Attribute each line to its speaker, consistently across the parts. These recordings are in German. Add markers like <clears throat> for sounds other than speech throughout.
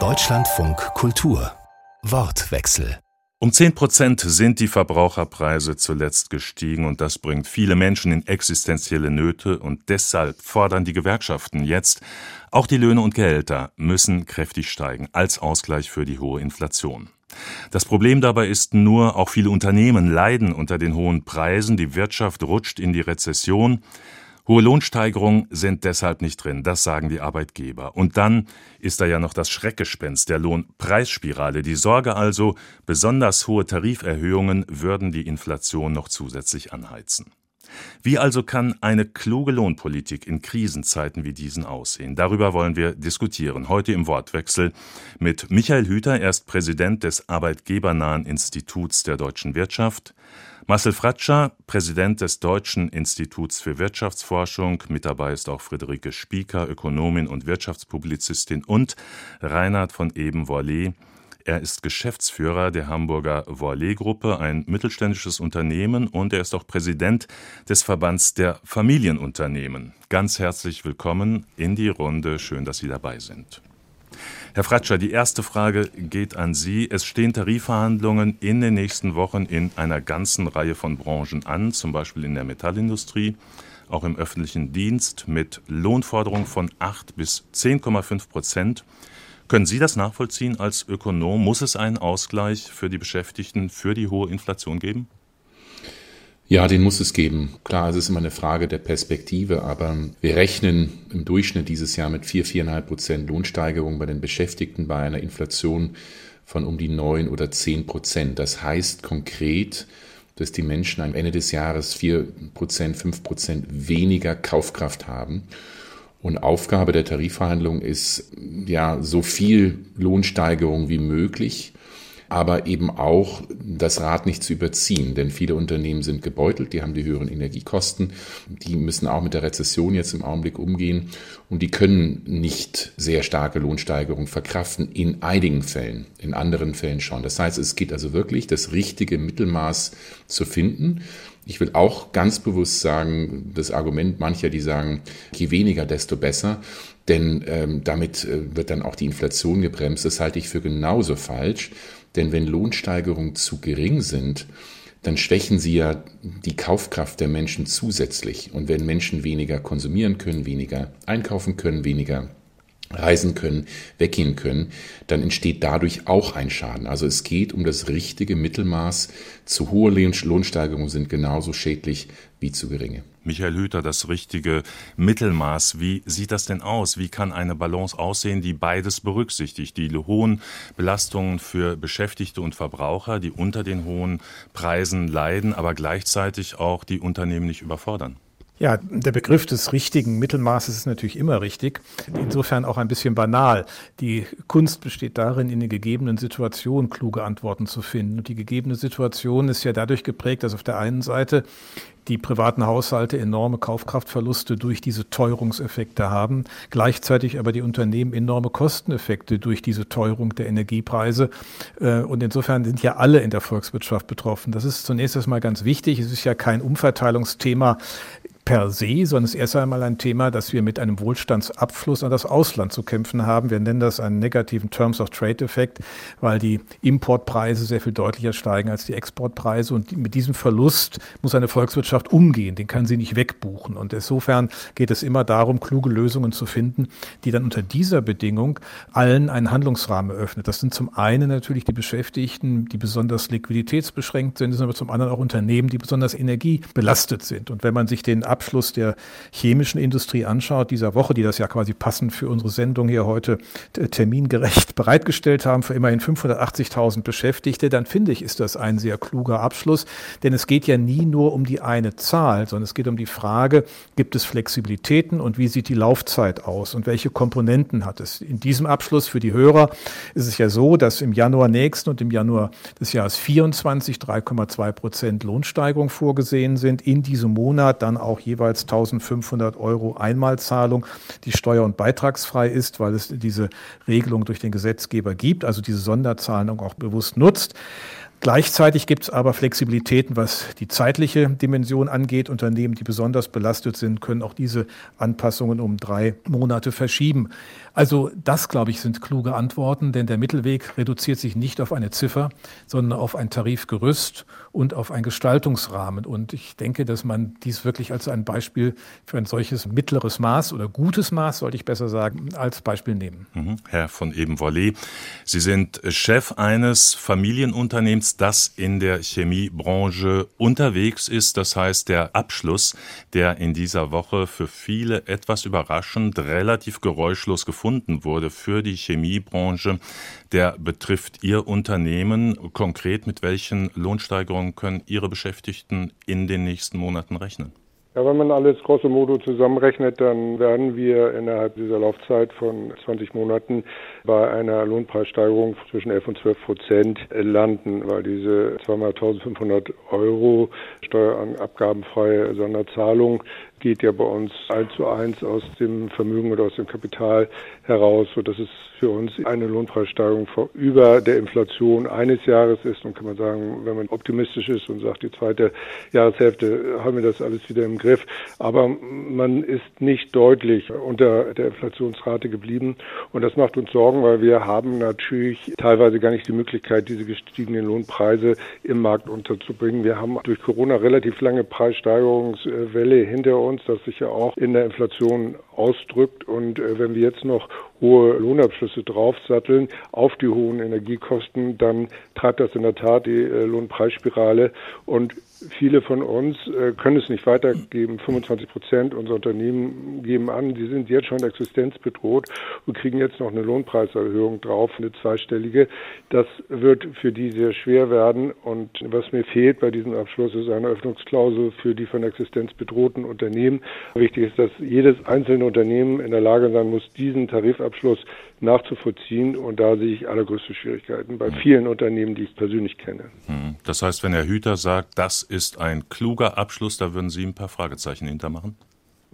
Speaker 1: Deutschlandfunk Kultur. Wortwechsel.
Speaker 2: Um 10 Prozent sind die Verbraucherpreise zuletzt gestiegen und das bringt viele Menschen in existenzielle Nöte und deshalb fordern die Gewerkschaften jetzt, auch die Löhne und Gehälter müssen kräftig steigen als Ausgleich für die hohe Inflation. Das Problem dabei ist nur, auch viele Unternehmen leiden unter den hohen Preisen, die Wirtschaft rutscht in die Rezession, Hohe Lohnsteigerungen sind deshalb nicht drin, das sagen die Arbeitgeber. Und dann ist da ja noch das Schreckgespenst der Lohnpreisspirale. Die Sorge also, besonders hohe Tariferhöhungen würden die Inflation noch zusätzlich anheizen. Wie also kann eine kluge Lohnpolitik in Krisenzeiten wie diesen aussehen? Darüber wollen wir diskutieren. Heute im Wortwechsel mit Michael Hüter, er ist Präsident des Arbeitgebernahen Instituts der deutschen Wirtschaft, Marcel Fratscher, Präsident des Deutschen Instituts für Wirtschaftsforschung, mit dabei ist auch Friederike Spieker, Ökonomin und Wirtschaftspublizistin und Reinhard von Eben-Worlé. Er ist Geschäftsführer der Hamburger Worlé-Gruppe, ein mittelständisches Unternehmen, und er ist auch Präsident des Verbands der Familienunternehmen. Ganz herzlich willkommen in die Runde. Schön, dass Sie dabei sind. Herr Fratscher, die erste Frage geht an Sie. Es stehen Tarifverhandlungen in den nächsten Wochen in einer ganzen Reihe von Branchen an, zum Beispiel in der Metallindustrie, auch im öffentlichen Dienst mit Lohnforderungen von 8 bis 10,5 Prozent. Können Sie das nachvollziehen als Ökonom? Muss es einen Ausgleich für die Beschäftigten für die hohe Inflation geben?
Speaker 3: Ja, den muss es geben. Klar, es ist immer eine Frage der Perspektive, aber wir rechnen im Durchschnitt dieses Jahr mit vier, viereinhalb Prozent Lohnsteigerung bei den Beschäftigten bei einer Inflation von um die neun oder zehn Prozent. Das heißt konkret, dass die Menschen am Ende des Jahres vier Prozent, fünf Prozent weniger Kaufkraft haben. Und Aufgabe der Tarifverhandlungen ist, ja, so viel Lohnsteigerung wie möglich aber eben auch das Rad nicht zu überziehen, denn viele Unternehmen sind gebeutelt, die haben die höheren Energiekosten, die müssen auch mit der Rezession jetzt im Augenblick umgehen und die können nicht sehr starke Lohnsteigerungen verkraften in einigen Fällen, in anderen Fällen schon. Das heißt, es geht also wirklich, das richtige Mittelmaß zu finden. Ich will auch ganz bewusst sagen, das Argument mancher, die sagen, je weniger, desto besser, denn ähm, damit äh, wird dann auch die Inflation gebremst. Das halte ich für genauso falsch. Denn wenn Lohnsteigerungen zu gering sind, dann schwächen sie ja die Kaufkraft der Menschen zusätzlich. Und wenn Menschen weniger konsumieren können, weniger einkaufen können, weniger reisen können, weggehen können, dann entsteht dadurch auch ein Schaden. Also es geht um das richtige Mittelmaß. Zu hohe Lohnsteigerungen sind genauso schädlich wie zu geringe.
Speaker 2: Michael Hüter, das richtige Mittelmaß. Wie sieht das denn aus? Wie kann eine Balance aussehen, die beides berücksichtigt? Die hohen Belastungen für Beschäftigte und Verbraucher, die unter den hohen Preisen leiden, aber gleichzeitig auch die Unternehmen nicht überfordern?
Speaker 4: Ja, der Begriff des richtigen Mittelmaßes ist natürlich immer richtig, insofern auch ein bisschen banal. Die Kunst besteht darin, in den gegebenen Situationen kluge Antworten zu finden. Und die gegebene Situation ist ja dadurch geprägt, dass auf der einen Seite die privaten Haushalte enorme Kaufkraftverluste durch diese Teuerungseffekte haben, gleichzeitig aber die Unternehmen enorme Kosteneffekte durch diese Teuerung der Energiepreise. Äh, und insofern sind ja alle in der Volkswirtschaft betroffen. Das ist zunächst erstmal ganz wichtig. Es ist ja kein Umverteilungsthema per se, sondern es ist erst einmal ein Thema, dass wir mit einem Wohlstandsabfluss an das Ausland zu kämpfen haben. Wir nennen das einen negativen Terms of Trade Effekt, weil die Importpreise sehr viel deutlicher steigen als die Exportpreise. Und mit diesem Verlust muss eine Volkswirtschaft umgehen. Den kann sie nicht wegbuchen. Und insofern geht es immer darum, kluge Lösungen zu finden, die dann unter dieser Bedingung allen einen Handlungsrahmen eröffnet. Das sind zum einen natürlich die Beschäftigten, die besonders liquiditätsbeschränkt sind, sind aber zum anderen auch Unternehmen, die besonders energiebelastet sind. Und wenn man sich den Abschluss der chemischen Industrie anschaut, dieser Woche, die das ja quasi passend für unsere Sendung hier heute termingerecht <laughs> bereitgestellt haben, für immerhin 580.000 Beschäftigte, dann finde ich, ist das ein sehr kluger Abschluss. Denn es geht ja nie nur um die eine Zahl, sondern es geht um die Frage, gibt es Flexibilitäten und wie sieht die Laufzeit aus und welche Komponenten hat es? In diesem Abschluss für die Hörer ist es ja so, dass im Januar nächsten und im Januar des Jahres 24 3,2 Prozent Lohnsteigerung vorgesehen sind. In diesem Monat dann auch jeweils 1500 Euro Einmalzahlung, die steuer- und beitragsfrei ist, weil es diese Regelung durch den Gesetzgeber gibt, also diese Sonderzahlung auch bewusst nutzt. Gleichzeitig gibt es aber Flexibilitäten, was die zeitliche Dimension angeht. Unternehmen, die besonders belastet sind, können auch diese Anpassungen um drei Monate verschieben. Also das, glaube ich, sind kluge Antworten, denn der Mittelweg reduziert sich nicht auf eine Ziffer, sondern auf ein Tarifgerüst und auf einen Gestaltungsrahmen. Und ich denke, dass man dies wirklich als ein Beispiel für ein solches mittleres Maß oder gutes Maß, sollte ich besser sagen, als Beispiel nehmen.
Speaker 2: Mhm. Herr von Ebenvollet, Sie sind Chef eines Familienunternehmens, das in der Chemiebranche unterwegs ist. Das heißt, der Abschluss, der in dieser Woche für viele etwas überraschend relativ geräuschlos gefunden gefunden wurde für die Chemiebranche, der betrifft Ihr Unternehmen. Konkret, mit welchen Lohnsteigerungen können Ihre Beschäftigten in den nächsten Monaten rechnen?
Speaker 5: Ja, wenn man alles grosso modo zusammenrechnet, dann werden wir innerhalb dieser Laufzeit von 20 Monaten bei einer Lohnpreissteigerung zwischen 11 und 12 Prozent landen, weil diese 2.500 Euro steuerabgabenfreie Sonderzahlung geht ja bei uns eins zu eins aus dem Vermögen oder aus dem Kapital heraus, sodass es für uns eine Lohnpreissteigerung über der Inflation eines Jahres ist. Und kann man sagen, wenn man optimistisch ist und sagt, die zweite Jahreshälfte haben wir das alles wieder im Griff. Aber man ist nicht deutlich unter der Inflationsrate geblieben. Und das macht uns Sorgen, weil wir haben natürlich teilweise gar nicht die Möglichkeit, diese gestiegenen Lohnpreise im Markt unterzubringen. Wir haben durch Corona relativ lange Preissteigerungswelle hinter uns uns, das sich ja auch in der Inflation ausdrückt. Und äh, wenn wir jetzt noch hohe Lohnabschlüsse draufsatteln auf die hohen Energiekosten, dann treibt das in der Tat die äh, Lohnpreisspirale. Und viele von uns äh, können es nicht weitergeben. 25 Prozent unserer Unternehmen geben an, sie sind jetzt schon existenzbedroht und kriegen jetzt noch eine Lohnpreiserhöhung drauf, eine zweistellige. Das wird für die sehr schwer werden. Und was mir fehlt bei diesem Abschluss ist eine Öffnungsklausel für die von Existenz bedrohten Unternehmen. Wichtig ist, dass jedes einzelne Unternehmen in der Lage sein muss, diesen Tarifabschluss Abschluss nachzuvollziehen. Und da sehe ich allergrößte Schwierigkeiten bei vielen Unternehmen, die ich persönlich kenne.
Speaker 2: Hm. Das heißt, wenn Herr Hüter sagt, das ist ein kluger Abschluss, da würden Sie ein paar Fragezeichen hintermachen?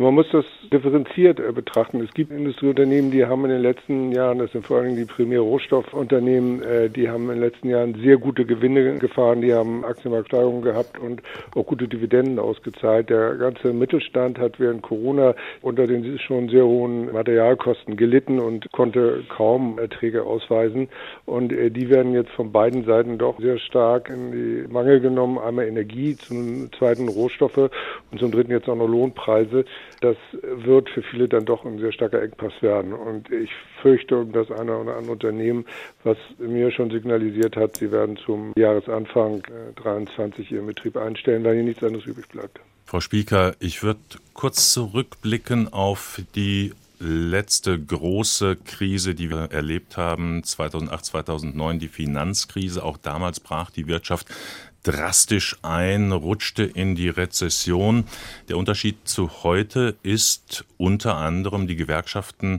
Speaker 5: Man muss das differenziert äh, betrachten. Es gibt Industrieunternehmen, die haben in den letzten Jahren, das sind vor allem die Primärrohstoffunternehmen, äh, die haben in den letzten Jahren sehr gute Gewinne gefahren, die haben Aktienmarktsteigerungen gehabt und auch gute Dividenden ausgezahlt. Der ganze Mittelstand hat während Corona unter den schon sehr hohen Materialkosten gelitten und konnte kaum Erträge ausweisen. Und äh, die werden jetzt von beiden Seiten doch sehr stark in die Mangel genommen. Einmal Energie, zum zweiten Rohstoffe und zum dritten jetzt auch noch Lohnpreise. Das wird für viele dann doch ein sehr starker Engpass werden. Und ich fürchte um das eine oder andere Unternehmen, was mir schon signalisiert hat, sie werden zum Jahresanfang 23 äh, ihren Betrieb einstellen, weil hier nichts anderes übrig bleibt.
Speaker 2: Frau Spieker, ich würde kurz zurückblicken auf die letzte große Krise, die wir erlebt haben, 2008, 2009, die Finanzkrise. Auch damals brach die Wirtschaft drastisch ein, rutschte in die Rezession. Der Unterschied zu heute ist unter anderem, die Gewerkschaften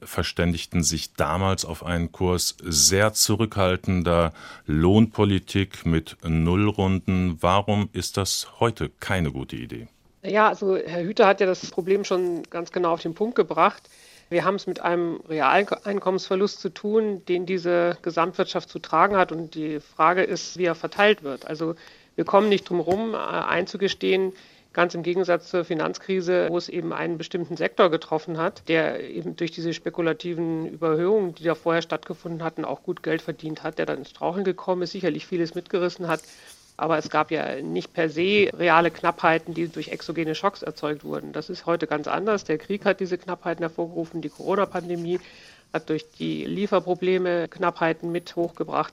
Speaker 2: verständigten sich damals auf einen Kurs sehr zurückhaltender Lohnpolitik mit Nullrunden. Warum ist das heute keine gute Idee?
Speaker 6: Ja, also Herr Hüter hat ja das Problem schon ganz genau auf den Punkt gebracht. Wir haben es mit einem Realeinkommensverlust zu tun, den diese Gesamtwirtschaft zu tragen hat. Und die Frage ist, wie er verteilt wird. Also wir kommen nicht drum herum, äh, einzugestehen, ganz im Gegensatz zur Finanzkrise, wo es eben einen bestimmten Sektor getroffen hat, der eben durch diese spekulativen Überhöhungen, die da vorher stattgefunden hatten, auch gut Geld verdient hat, der dann ins Straucheln gekommen ist, sicherlich vieles mitgerissen hat. Aber es gab ja nicht per se reale Knappheiten, die durch exogene Schocks erzeugt wurden. Das ist heute ganz anders. Der Krieg hat diese Knappheiten hervorgerufen. Die Corona-Pandemie hat durch die Lieferprobleme Knappheiten mit hochgebracht.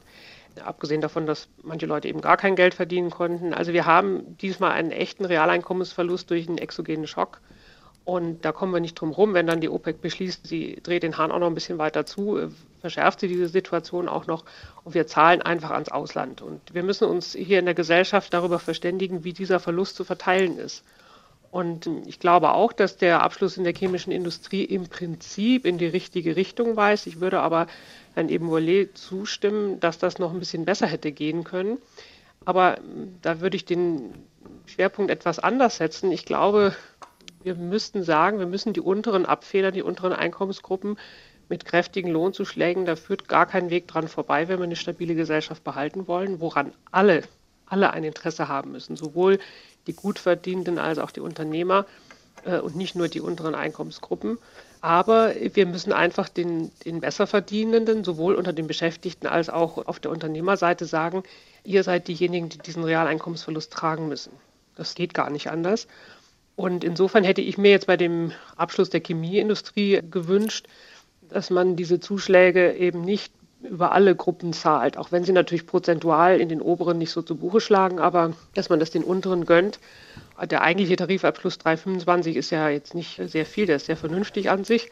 Speaker 6: Abgesehen davon, dass manche Leute eben gar kein Geld verdienen konnten. Also wir haben diesmal einen echten Realeinkommensverlust durch einen exogenen Schock. Und da kommen wir nicht drum rum, wenn dann die OPEC beschließt, sie dreht den Hahn auch noch ein bisschen weiter zu, äh, verschärft sie diese Situation auch noch und wir zahlen einfach ans Ausland. Und wir müssen uns hier in der Gesellschaft darüber verständigen, wie dieser Verlust zu verteilen ist. Und ich glaube auch, dass der Abschluss in der chemischen Industrie im Prinzip in die richtige Richtung weist. Ich würde aber Herrn Ebenvolet zustimmen, dass das noch ein bisschen besser hätte gehen können. Aber da würde ich den Schwerpunkt etwas anders setzen. Ich glaube, wir müssten sagen, wir müssen die unteren abfedern, die unteren Einkommensgruppen mit kräftigen Lohnzuschlägen. Da führt gar kein Weg dran vorbei, wenn wir eine stabile Gesellschaft behalten wollen, woran alle, alle ein Interesse haben müssen, sowohl die Gutverdienenden als auch die Unternehmer äh, und nicht nur die unteren Einkommensgruppen. Aber wir müssen einfach den, den Besserverdienenden, sowohl unter den Beschäftigten als auch auf der Unternehmerseite sagen, ihr seid diejenigen, die diesen Realeinkommensverlust tragen müssen. Das geht gar nicht anders. Und insofern hätte ich mir jetzt bei dem Abschluss der Chemieindustrie gewünscht, dass man diese Zuschläge eben nicht über alle Gruppen zahlt, auch wenn sie natürlich prozentual in den oberen nicht so zu Buche schlagen, aber dass man das den unteren gönnt. Der eigentliche Tarifabschluss 325 ist ja jetzt nicht sehr viel, der ist sehr vernünftig an sich.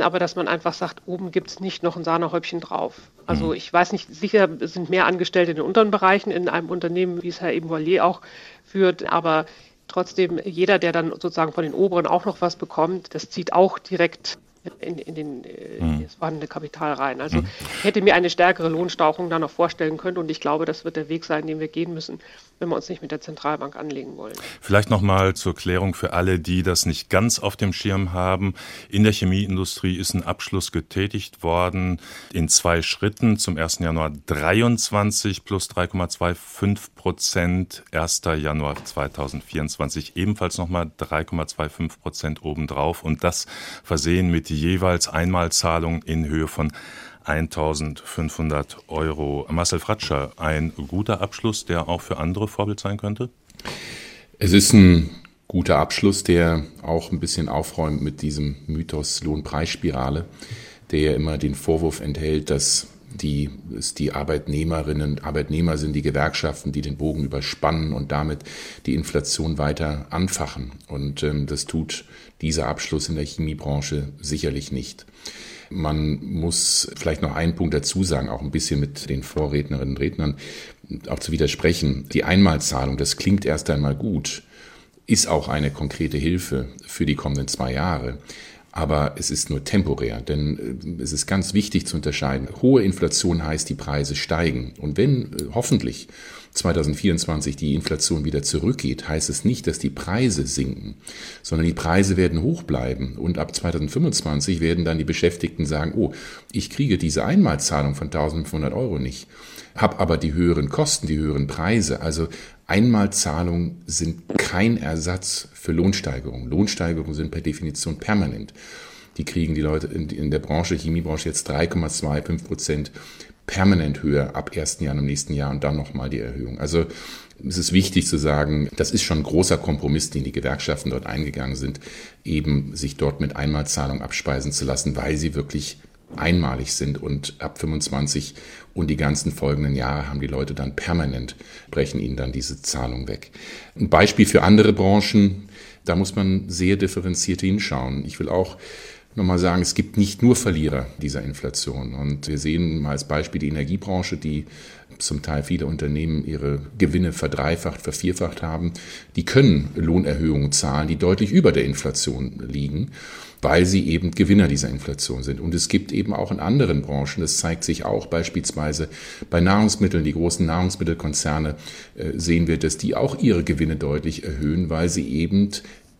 Speaker 6: Aber dass man einfach sagt, oben gibt es nicht noch ein Sahnehäubchen drauf. Also mhm. ich weiß nicht, sicher sind mehr Angestellte in den unteren Bereichen in einem Unternehmen, wie es Herr Ebenvoilier auch führt, aber trotzdem jeder, der dann sozusagen von den oberen auch noch was bekommt, das zieht auch direkt in, in, den, mhm. das vorhandene Kapital rein. Also mhm. hätte mir eine stärkere Lohnstauchung da noch vorstellen können und ich glaube, das wird der Weg sein, den wir gehen müssen, wenn wir uns nicht mit der Zentralbank anlegen wollen.
Speaker 2: Vielleicht nochmal zur Klärung für alle, die das nicht ganz auf dem Schirm haben. In der Chemieindustrie ist ein Abschluss getätigt worden in zwei Schritten. Zum 1. Januar 23 plus 3,25 Prozent, 1. Januar 2024 ebenfalls nochmal 3,25 Prozent obendrauf und das versehen mit jeweils Einmalzahlungen in Höhe von 1500 Euro. Marcel Fratscher, ein guter Abschluss, der auch für andere Vorbild sein könnte?
Speaker 3: Es ist ein guter Abschluss, der auch ein bisschen aufräumt mit diesem Mythos Lohnpreisspirale, der ja immer den Vorwurf enthält, dass die, es die Arbeitnehmerinnen und Arbeitnehmer sind, die Gewerkschaften, die den Bogen überspannen und damit die Inflation weiter anfachen. Und ähm, das tut dieser Abschluss in der Chemiebranche sicherlich nicht. Man muss vielleicht noch einen Punkt dazu sagen, auch ein bisschen mit den Vorrednerinnen und Rednern auch zu widersprechen. Die Einmalzahlung, das klingt erst einmal gut, ist auch eine konkrete Hilfe für die kommenden zwei Jahre. Aber es ist nur temporär, denn äh, es ist ganz wichtig zu unterscheiden. Hohe Inflation heißt, die Preise steigen. Und wenn äh, hoffentlich 2024 die Inflation wieder zurückgeht, heißt es nicht, dass die Preise sinken, sondern die Preise werden hoch bleiben. Und ab 2025 werden dann die Beschäftigten sagen, oh, ich kriege diese Einmalzahlung von 1500 Euro nicht, habe aber die höheren Kosten, die höheren Preise. Also Einmalzahlungen sind kein Ersatz für Lohnsteigerungen. Lohnsteigerungen sind per Definition permanent. Die kriegen die Leute in, der Branche, Chemiebranche jetzt 3,25 Prozent permanent höher ab 1. Januar im nächsten Jahr und dann nochmal die Erhöhung. Also es ist wichtig zu sagen, das ist schon ein großer Kompromiss, den die Gewerkschaften dort eingegangen sind, eben sich dort mit Einmalzahlung abspeisen zu lassen, weil sie wirklich einmalig sind und ab 25 und die ganzen folgenden Jahre haben die Leute dann permanent, brechen ihnen dann diese Zahlung weg. Ein Beispiel für andere Branchen, da muss man sehr differenziert hinschauen. Ich will auch nochmal sagen, es gibt nicht nur Verlierer dieser Inflation. Und wir sehen mal als Beispiel die Energiebranche, die zum Teil viele Unternehmen ihre Gewinne verdreifacht, vervierfacht haben. Die können Lohnerhöhungen zahlen, die deutlich über der Inflation liegen, weil sie eben Gewinner dieser Inflation sind. Und es gibt eben auch in anderen Branchen, das zeigt sich auch beispielsweise bei Nahrungsmitteln, die großen Nahrungsmittelkonzerne, äh, sehen wir, dass die auch ihre Gewinne deutlich erhöhen, weil sie eben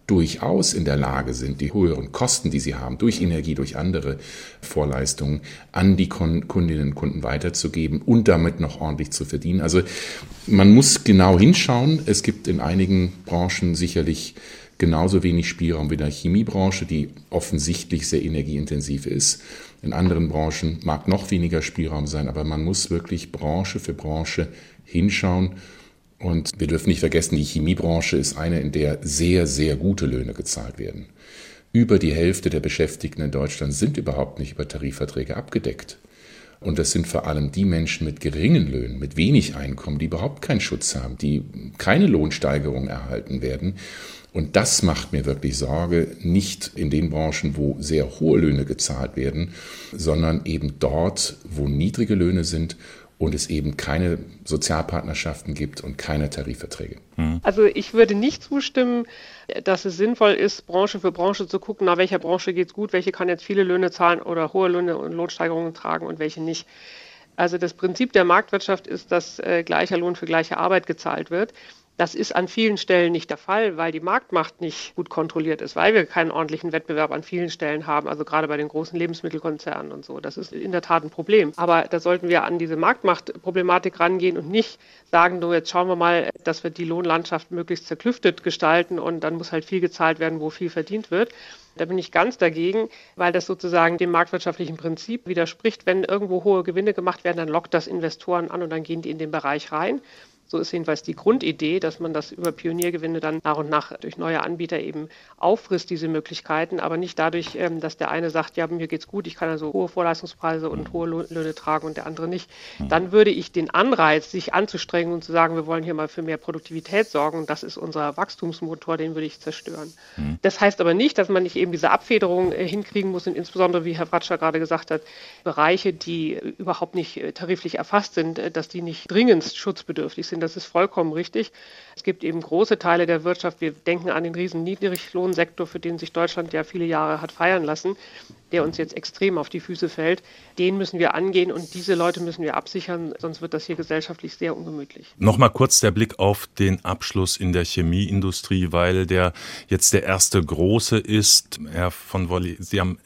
Speaker 3: durchaus in der Lage sind, die höheren Kosten, die sie haben, durch Energie, durch andere Vorleistungen, an die Kundinnen und Kunden weiterzugeben und damit noch ordentlich zu verdienen. Also man muss genau hinschauen. Es gibt in einigen Branchen sicherlich genauso wenig Spielraum wie in der Chemiebranche, die offensichtlich sehr energieintensiv ist. In anderen Branchen mag noch weniger Spielraum sein, aber man muss wirklich Branche für Branche hinschauen und wir dürfen nicht vergessen, die Chemiebranche ist eine, in der sehr, sehr gute Löhne gezahlt werden. Über die Hälfte der Beschäftigten in Deutschland sind überhaupt nicht über Tarifverträge abgedeckt. Und das sind vor allem die Menschen mit geringen Löhnen, mit wenig Einkommen, die überhaupt keinen Schutz haben, die keine Lohnsteigerung erhalten werden. Und das macht mir wirklich Sorge, nicht in den Branchen, wo sehr hohe Löhne gezahlt werden, sondern eben dort, wo niedrige Löhne sind und es eben keine Sozialpartnerschaften gibt und keine Tarifverträge.
Speaker 6: Hm. Also ich würde nicht zustimmen, dass es sinnvoll ist, Branche für Branche zu gucken, nach welcher Branche geht es gut, welche kann jetzt viele Löhne zahlen oder hohe Löhne und Lohnsteigerungen tragen und welche nicht. Also das Prinzip der Marktwirtschaft ist, dass äh, gleicher Lohn für gleiche Arbeit gezahlt wird. Das ist an vielen Stellen nicht der Fall, weil die Marktmacht nicht gut kontrolliert ist, weil wir keinen ordentlichen Wettbewerb an vielen Stellen haben, also gerade bei den großen Lebensmittelkonzernen und so. Das ist in der Tat ein Problem. Aber da sollten wir an diese Marktmachtproblematik rangehen und nicht sagen, du, jetzt schauen wir mal, dass wir die Lohnlandschaft möglichst zerklüftet gestalten und dann muss halt viel gezahlt werden, wo viel verdient wird. Da bin ich ganz dagegen, weil das sozusagen dem marktwirtschaftlichen Prinzip widerspricht. Wenn irgendwo hohe Gewinne gemacht werden, dann lockt das Investoren an und dann gehen die in den Bereich rein. So ist jedenfalls die Grundidee, dass man das über Pioniergewinne dann nach und nach durch neue Anbieter eben auffrisst, diese Möglichkeiten, aber nicht dadurch, ähm, dass der eine sagt, ja, mir geht's gut, ich kann also hohe Vorleistungspreise und hohe Löhne tragen und der andere nicht. Dann würde ich den Anreiz, sich anzustrengen und zu sagen, wir wollen hier mal für mehr Produktivität sorgen, das ist unser Wachstumsmotor, den würde ich zerstören. Mhm. Das heißt aber nicht, dass man nicht eben diese Abfederung äh, hinkriegen muss und insbesondere, wie Herr Fratscher gerade gesagt hat, Bereiche, die überhaupt nicht äh, tariflich erfasst sind, äh, dass die nicht dringendst schutzbedürftig sind sind. Das ist vollkommen richtig. Es gibt eben große Teile der Wirtschaft. Wir denken an den riesen Niedriglohnsektor, für den sich Deutschland ja viele Jahre hat feiern lassen, der uns jetzt extrem auf die Füße fällt. Den müssen wir angehen und diese Leute müssen wir absichern, sonst wird das hier gesellschaftlich sehr ungemütlich.
Speaker 2: Nochmal kurz der Blick auf den Abschluss in der Chemieindustrie, weil der jetzt der erste große ist. Herr von Wolli, Sie haben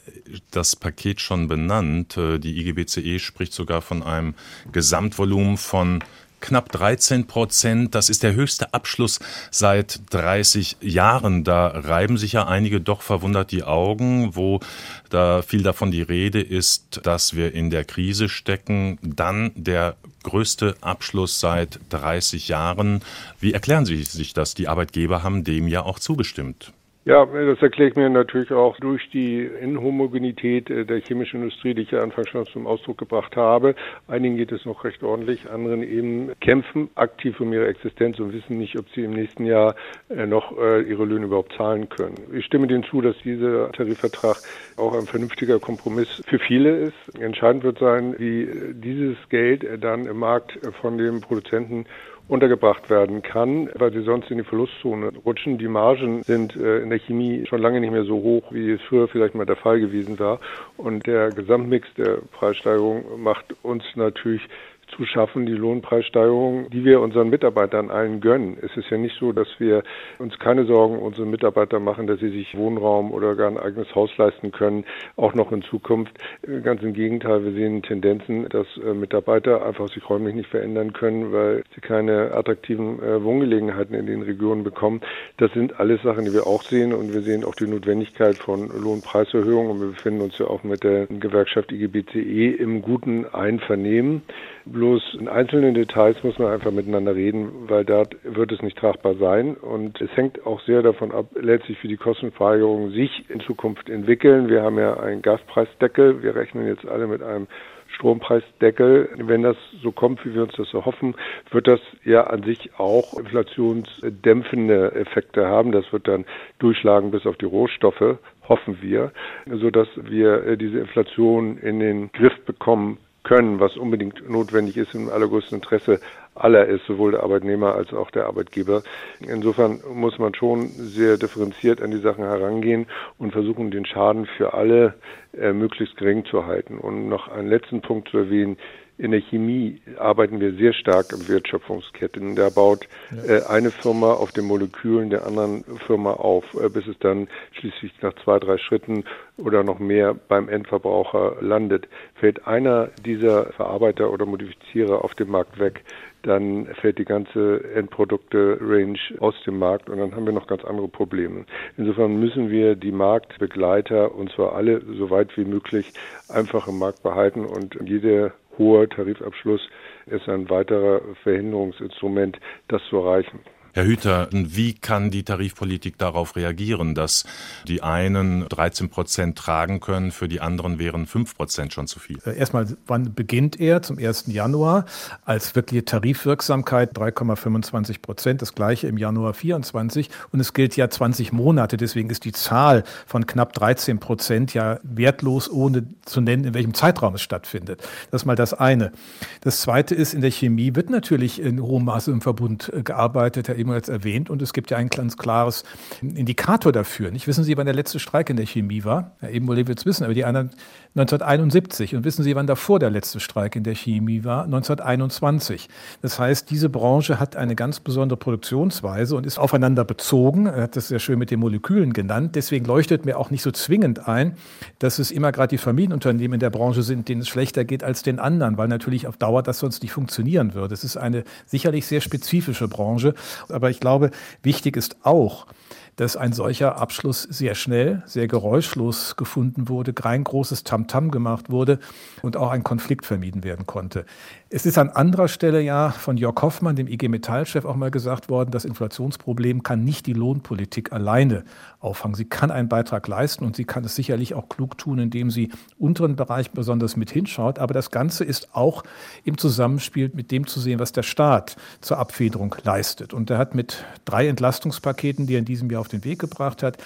Speaker 2: das Paket schon benannt. Die IGBCE spricht sogar von einem Gesamtvolumen von knapp 13 Prozent. Das ist der höchste Abschluss seit 30 Jahren. Da reiben sich ja einige doch verwundert die Augen, wo da viel davon die Rede ist, dass wir in der Krise stecken. Dann der größte Abschluss seit 30 Jahren. Wie erklären Sie sich das? Die Arbeitgeber haben dem ja auch zugestimmt.
Speaker 5: Ja, das erkläre ich mir natürlich auch durch die Inhomogenität äh, der chemischen Industrie, die ich ja anfangs schon zum Ausdruck gebracht habe. Einigen geht es noch recht ordentlich, anderen eben kämpfen aktiv um ihre Existenz und wissen nicht, ob sie im nächsten Jahr äh, noch äh, ihre Löhne überhaupt zahlen können. Ich stimme denen zu, dass dieser Tarifvertrag auch ein vernünftiger Kompromiss für viele ist. Entscheidend wird sein, wie dieses Geld dann im Markt von den Produzenten untergebracht werden kann, weil sie sonst in die Verlustzone rutschen. Die Margen sind äh, in der Chemie schon lange nicht mehr so hoch, wie es früher vielleicht mal der Fall gewesen war. Und der Gesamtmix der Preissteigerung macht uns natürlich zu schaffen, die Lohnpreissteigerung, die wir unseren Mitarbeitern allen gönnen. Es ist ja nicht so, dass wir uns keine Sorgen um unsere Mitarbeiter machen, dass sie sich Wohnraum oder gar ein eigenes Haus leisten können, auch noch in Zukunft. Ganz im Gegenteil, wir sehen Tendenzen, dass äh, Mitarbeiter einfach sich räumlich nicht verändern können, weil sie keine attraktiven äh, Wohngelegenheiten in den Regionen bekommen. Das sind alles Sachen, die wir auch sehen und wir sehen auch die Notwendigkeit von Lohnpreiserhöhungen und wir befinden uns ja auch mit der Gewerkschaft IGBCE im guten Einvernehmen. Bloß in einzelnen Details muss man einfach miteinander reden, weil da wird es nicht tragbar sein. Und es hängt auch sehr davon ab, letztlich wie die Kostenvereigerungen sich in Zukunft entwickeln. Wir haben ja einen Gaspreisdeckel. Wir rechnen jetzt alle mit einem Strompreisdeckel. Wenn das so kommt, wie wir uns das erhoffen, wird das ja an sich auch inflationsdämpfende Effekte haben. Das wird dann durchschlagen bis auf die Rohstoffe, hoffen wir, sodass wir diese Inflation in den Griff bekommen können, was unbedingt notwendig ist im allergrößten Interesse aller ist, sowohl der Arbeitnehmer als auch der Arbeitgeber. Insofern muss man schon sehr differenziert an die Sachen herangehen und versuchen, den Schaden für alle äh, möglichst gering zu halten. Und noch einen letzten Punkt zu erwähnen. In der Chemie arbeiten wir sehr stark in Wertschöpfungsketten. Da baut äh, eine Firma auf den Molekülen der anderen Firma auf, äh, bis es dann schließlich nach zwei, drei Schritten oder noch mehr beim Endverbraucher landet. Fällt einer dieser Verarbeiter oder Modifizierer auf dem Markt weg, dann fällt die ganze Endprodukte-Range aus dem Markt und dann haben wir noch ganz andere Probleme. Insofern müssen wir die Marktbegleiter und zwar alle so weit wie möglich einfach im Markt behalten und jeder hohe Tarifabschluss ist ein weiterer Verhinderungsinstrument, das zu erreichen.
Speaker 2: Herr Hüter, wie kann die Tarifpolitik darauf reagieren, dass die einen 13 Prozent tragen können, für die anderen wären 5 Prozent schon zu viel?
Speaker 4: Äh, erstmal, wann beginnt er? Zum 1. Januar als wirkliche Tarifwirksamkeit 3,25 Prozent, das gleiche im Januar 24 und es gilt ja 20 Monate, deswegen ist die Zahl von knapp 13 Prozent ja wertlos, ohne zu nennen, in welchem Zeitraum es stattfindet. Das ist mal das eine. Das zweite ist, in der Chemie wird natürlich in hohem Maße im Verbund äh, gearbeitet. Herr eben jetzt erwähnt. Und es gibt ja ein ganz klares Indikator dafür. Nicht wissen Sie, wann der letzte Streik in der Chemie war? Ja, eben wohl wird es wissen, aber die anderen 1971. Und wissen Sie, wann davor der letzte Streik in der Chemie war? 1921. Das heißt, diese Branche hat eine ganz besondere Produktionsweise und ist aufeinander bezogen. Er hat das sehr schön mit den Molekülen genannt. Deswegen leuchtet mir auch nicht so zwingend ein, dass es immer gerade die Familienunternehmen in der Branche sind, denen es schlechter geht als den anderen, weil natürlich auf Dauer das sonst nicht funktionieren würde. Es ist eine sicherlich sehr spezifische Branche. Aber ich glaube, wichtig ist auch, dass ein solcher Abschluss sehr schnell, sehr geräuschlos gefunden wurde, kein großes Tamtam -Tam gemacht wurde und auch ein Konflikt vermieden werden konnte. Es ist an anderer Stelle ja von Jörg Hoffmann, dem IG Metall-Chef, auch mal gesagt worden, das Inflationsproblem kann nicht die Lohnpolitik alleine auffangen. Sie kann einen Beitrag leisten und sie kann es sicherlich auch klug tun, indem sie unteren Bereich besonders mit hinschaut. Aber das Ganze ist auch im Zusammenspiel mit dem zu sehen, was der Staat zur Abfederung leistet. Und er hat mit drei Entlastungspaketen, die er in diesem Jahr auf den Weg gebracht hat,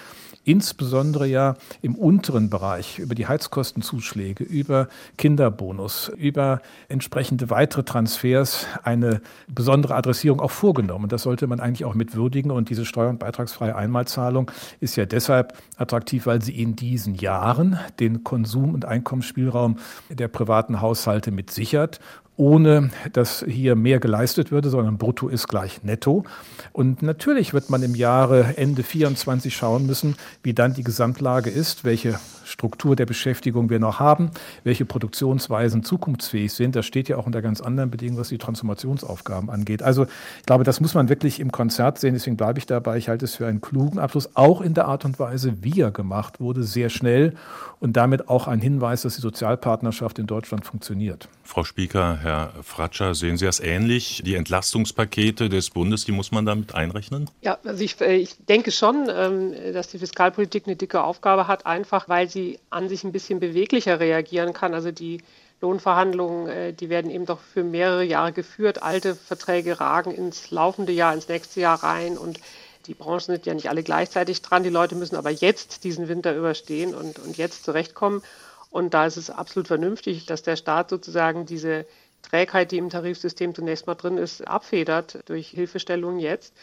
Speaker 4: insbesondere ja im unteren Bereich über die Heizkostenzuschläge, über Kinderbonus, über entsprechende weitere Transfers eine besondere Adressierung auch vorgenommen. Das sollte man eigentlich auch mit würdigen. Und diese steuer- und beitragsfreie Einmalzahlung ist ja deshalb attraktiv, weil sie in diesen Jahren den Konsum- und Einkommensspielraum der privaten Haushalte mit sichert ohne dass hier mehr geleistet würde, sondern brutto ist gleich netto. Und natürlich wird man im Jahre Ende 24 schauen müssen, wie dann die Gesamtlage ist, welche Struktur der Beschäftigung wir noch haben, welche Produktionsweisen zukunftsfähig sind. Das steht ja auch unter ganz anderen Bedingungen, was die Transformationsaufgaben angeht. Also ich glaube, das muss man wirklich im Konzert sehen. Deswegen bleibe ich dabei. Ich halte es für einen klugen Abschluss, auch in der Art und Weise, wie er gemacht wurde, sehr schnell und damit auch ein Hinweis, dass die Sozialpartnerschaft in Deutschland funktioniert.
Speaker 2: Frau Spieker, Herr Fratscher, sehen Sie das ähnlich? Die Entlastungspakete des Bundes, die muss man damit einrechnen?
Speaker 6: Ja, also ich, äh, ich denke schon, ähm, dass die Fiskalpolitik eine dicke Aufgabe hat, einfach weil sie an sich ein bisschen beweglicher reagieren kann. Also die Lohnverhandlungen, äh, die werden eben doch für mehrere Jahre geführt. Alte Verträge ragen ins laufende Jahr, ins nächste Jahr rein und die Branchen sind ja nicht alle gleichzeitig dran. Die Leute müssen aber jetzt diesen Winter überstehen und, und jetzt zurechtkommen. Und da ist es absolut vernünftig, dass der Staat sozusagen diese Trägheit, die im Tarifsystem zunächst mal drin ist, abfedert durch Hilfestellungen jetzt.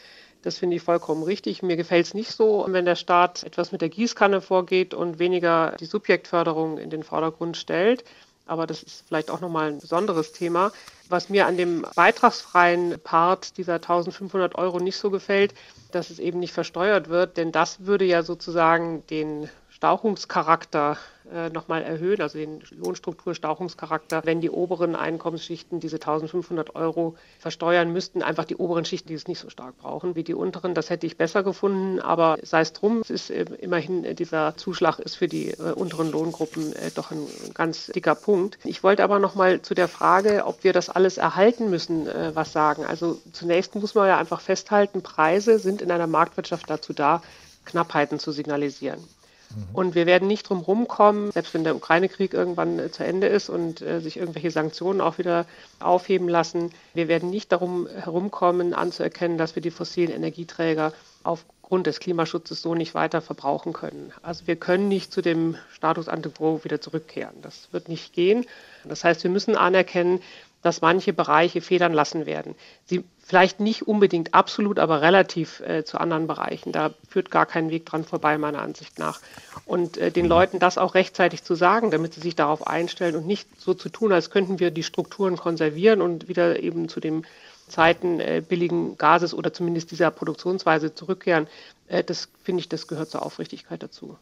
Speaker 6: Das finde ich vollkommen richtig. Mir gefällt es nicht so, wenn der Staat etwas mit der Gießkanne vorgeht und weniger die Subjektförderung in den Vordergrund stellt. Aber das ist vielleicht auch nochmal ein besonderes Thema. Was mir an dem beitragsfreien Part dieser 1500 Euro nicht so gefällt, dass es eben nicht versteuert wird, denn das würde ja sozusagen den Stauchungscharakter äh, nochmal erhöhen, also den Lohnstrukturstauchungscharakter, wenn die oberen Einkommensschichten diese 1500 Euro versteuern müssten. Einfach die oberen Schichten, die es nicht so stark brauchen wie die unteren. Das hätte ich besser gefunden, aber sei es drum, es ist äh, immerhin äh, dieser Zuschlag ist für die äh, unteren Lohngruppen äh, doch ein ganz dicker Punkt. Ich wollte aber nochmal zu der Frage, ob wir das alles erhalten müssen, äh, was sagen. Also zunächst muss man ja einfach festhalten, Preise sind in einer Marktwirtschaft dazu da, Knappheiten zu signalisieren. Mhm. Und wir werden nicht drum rumkommen, selbst wenn der Ukraine-Krieg irgendwann äh, zu Ende ist und äh, sich irgendwelche Sanktionen auch wieder aufheben lassen. Wir werden nicht darum herumkommen, anzuerkennen, dass wir die fossilen Energieträger aufgrund des Klimaschutzes so nicht weiter verbrauchen können. Also wir können nicht zu dem Status ante quo wieder zurückkehren. Das wird nicht gehen. Das heißt, wir müssen anerkennen, dass manche Bereiche federn lassen werden. Sie vielleicht nicht unbedingt absolut, aber relativ äh, zu anderen Bereichen. Da führt gar kein Weg dran vorbei, meiner Ansicht nach. Und äh, den Leuten das auch rechtzeitig zu sagen, damit sie sich darauf einstellen und nicht so zu tun, als könnten wir die Strukturen konservieren und wieder eben zu den Zeiten äh, billigen Gases oder zumindest dieser Produktionsweise zurückkehren. Äh, das finde ich, das gehört zur Aufrichtigkeit dazu.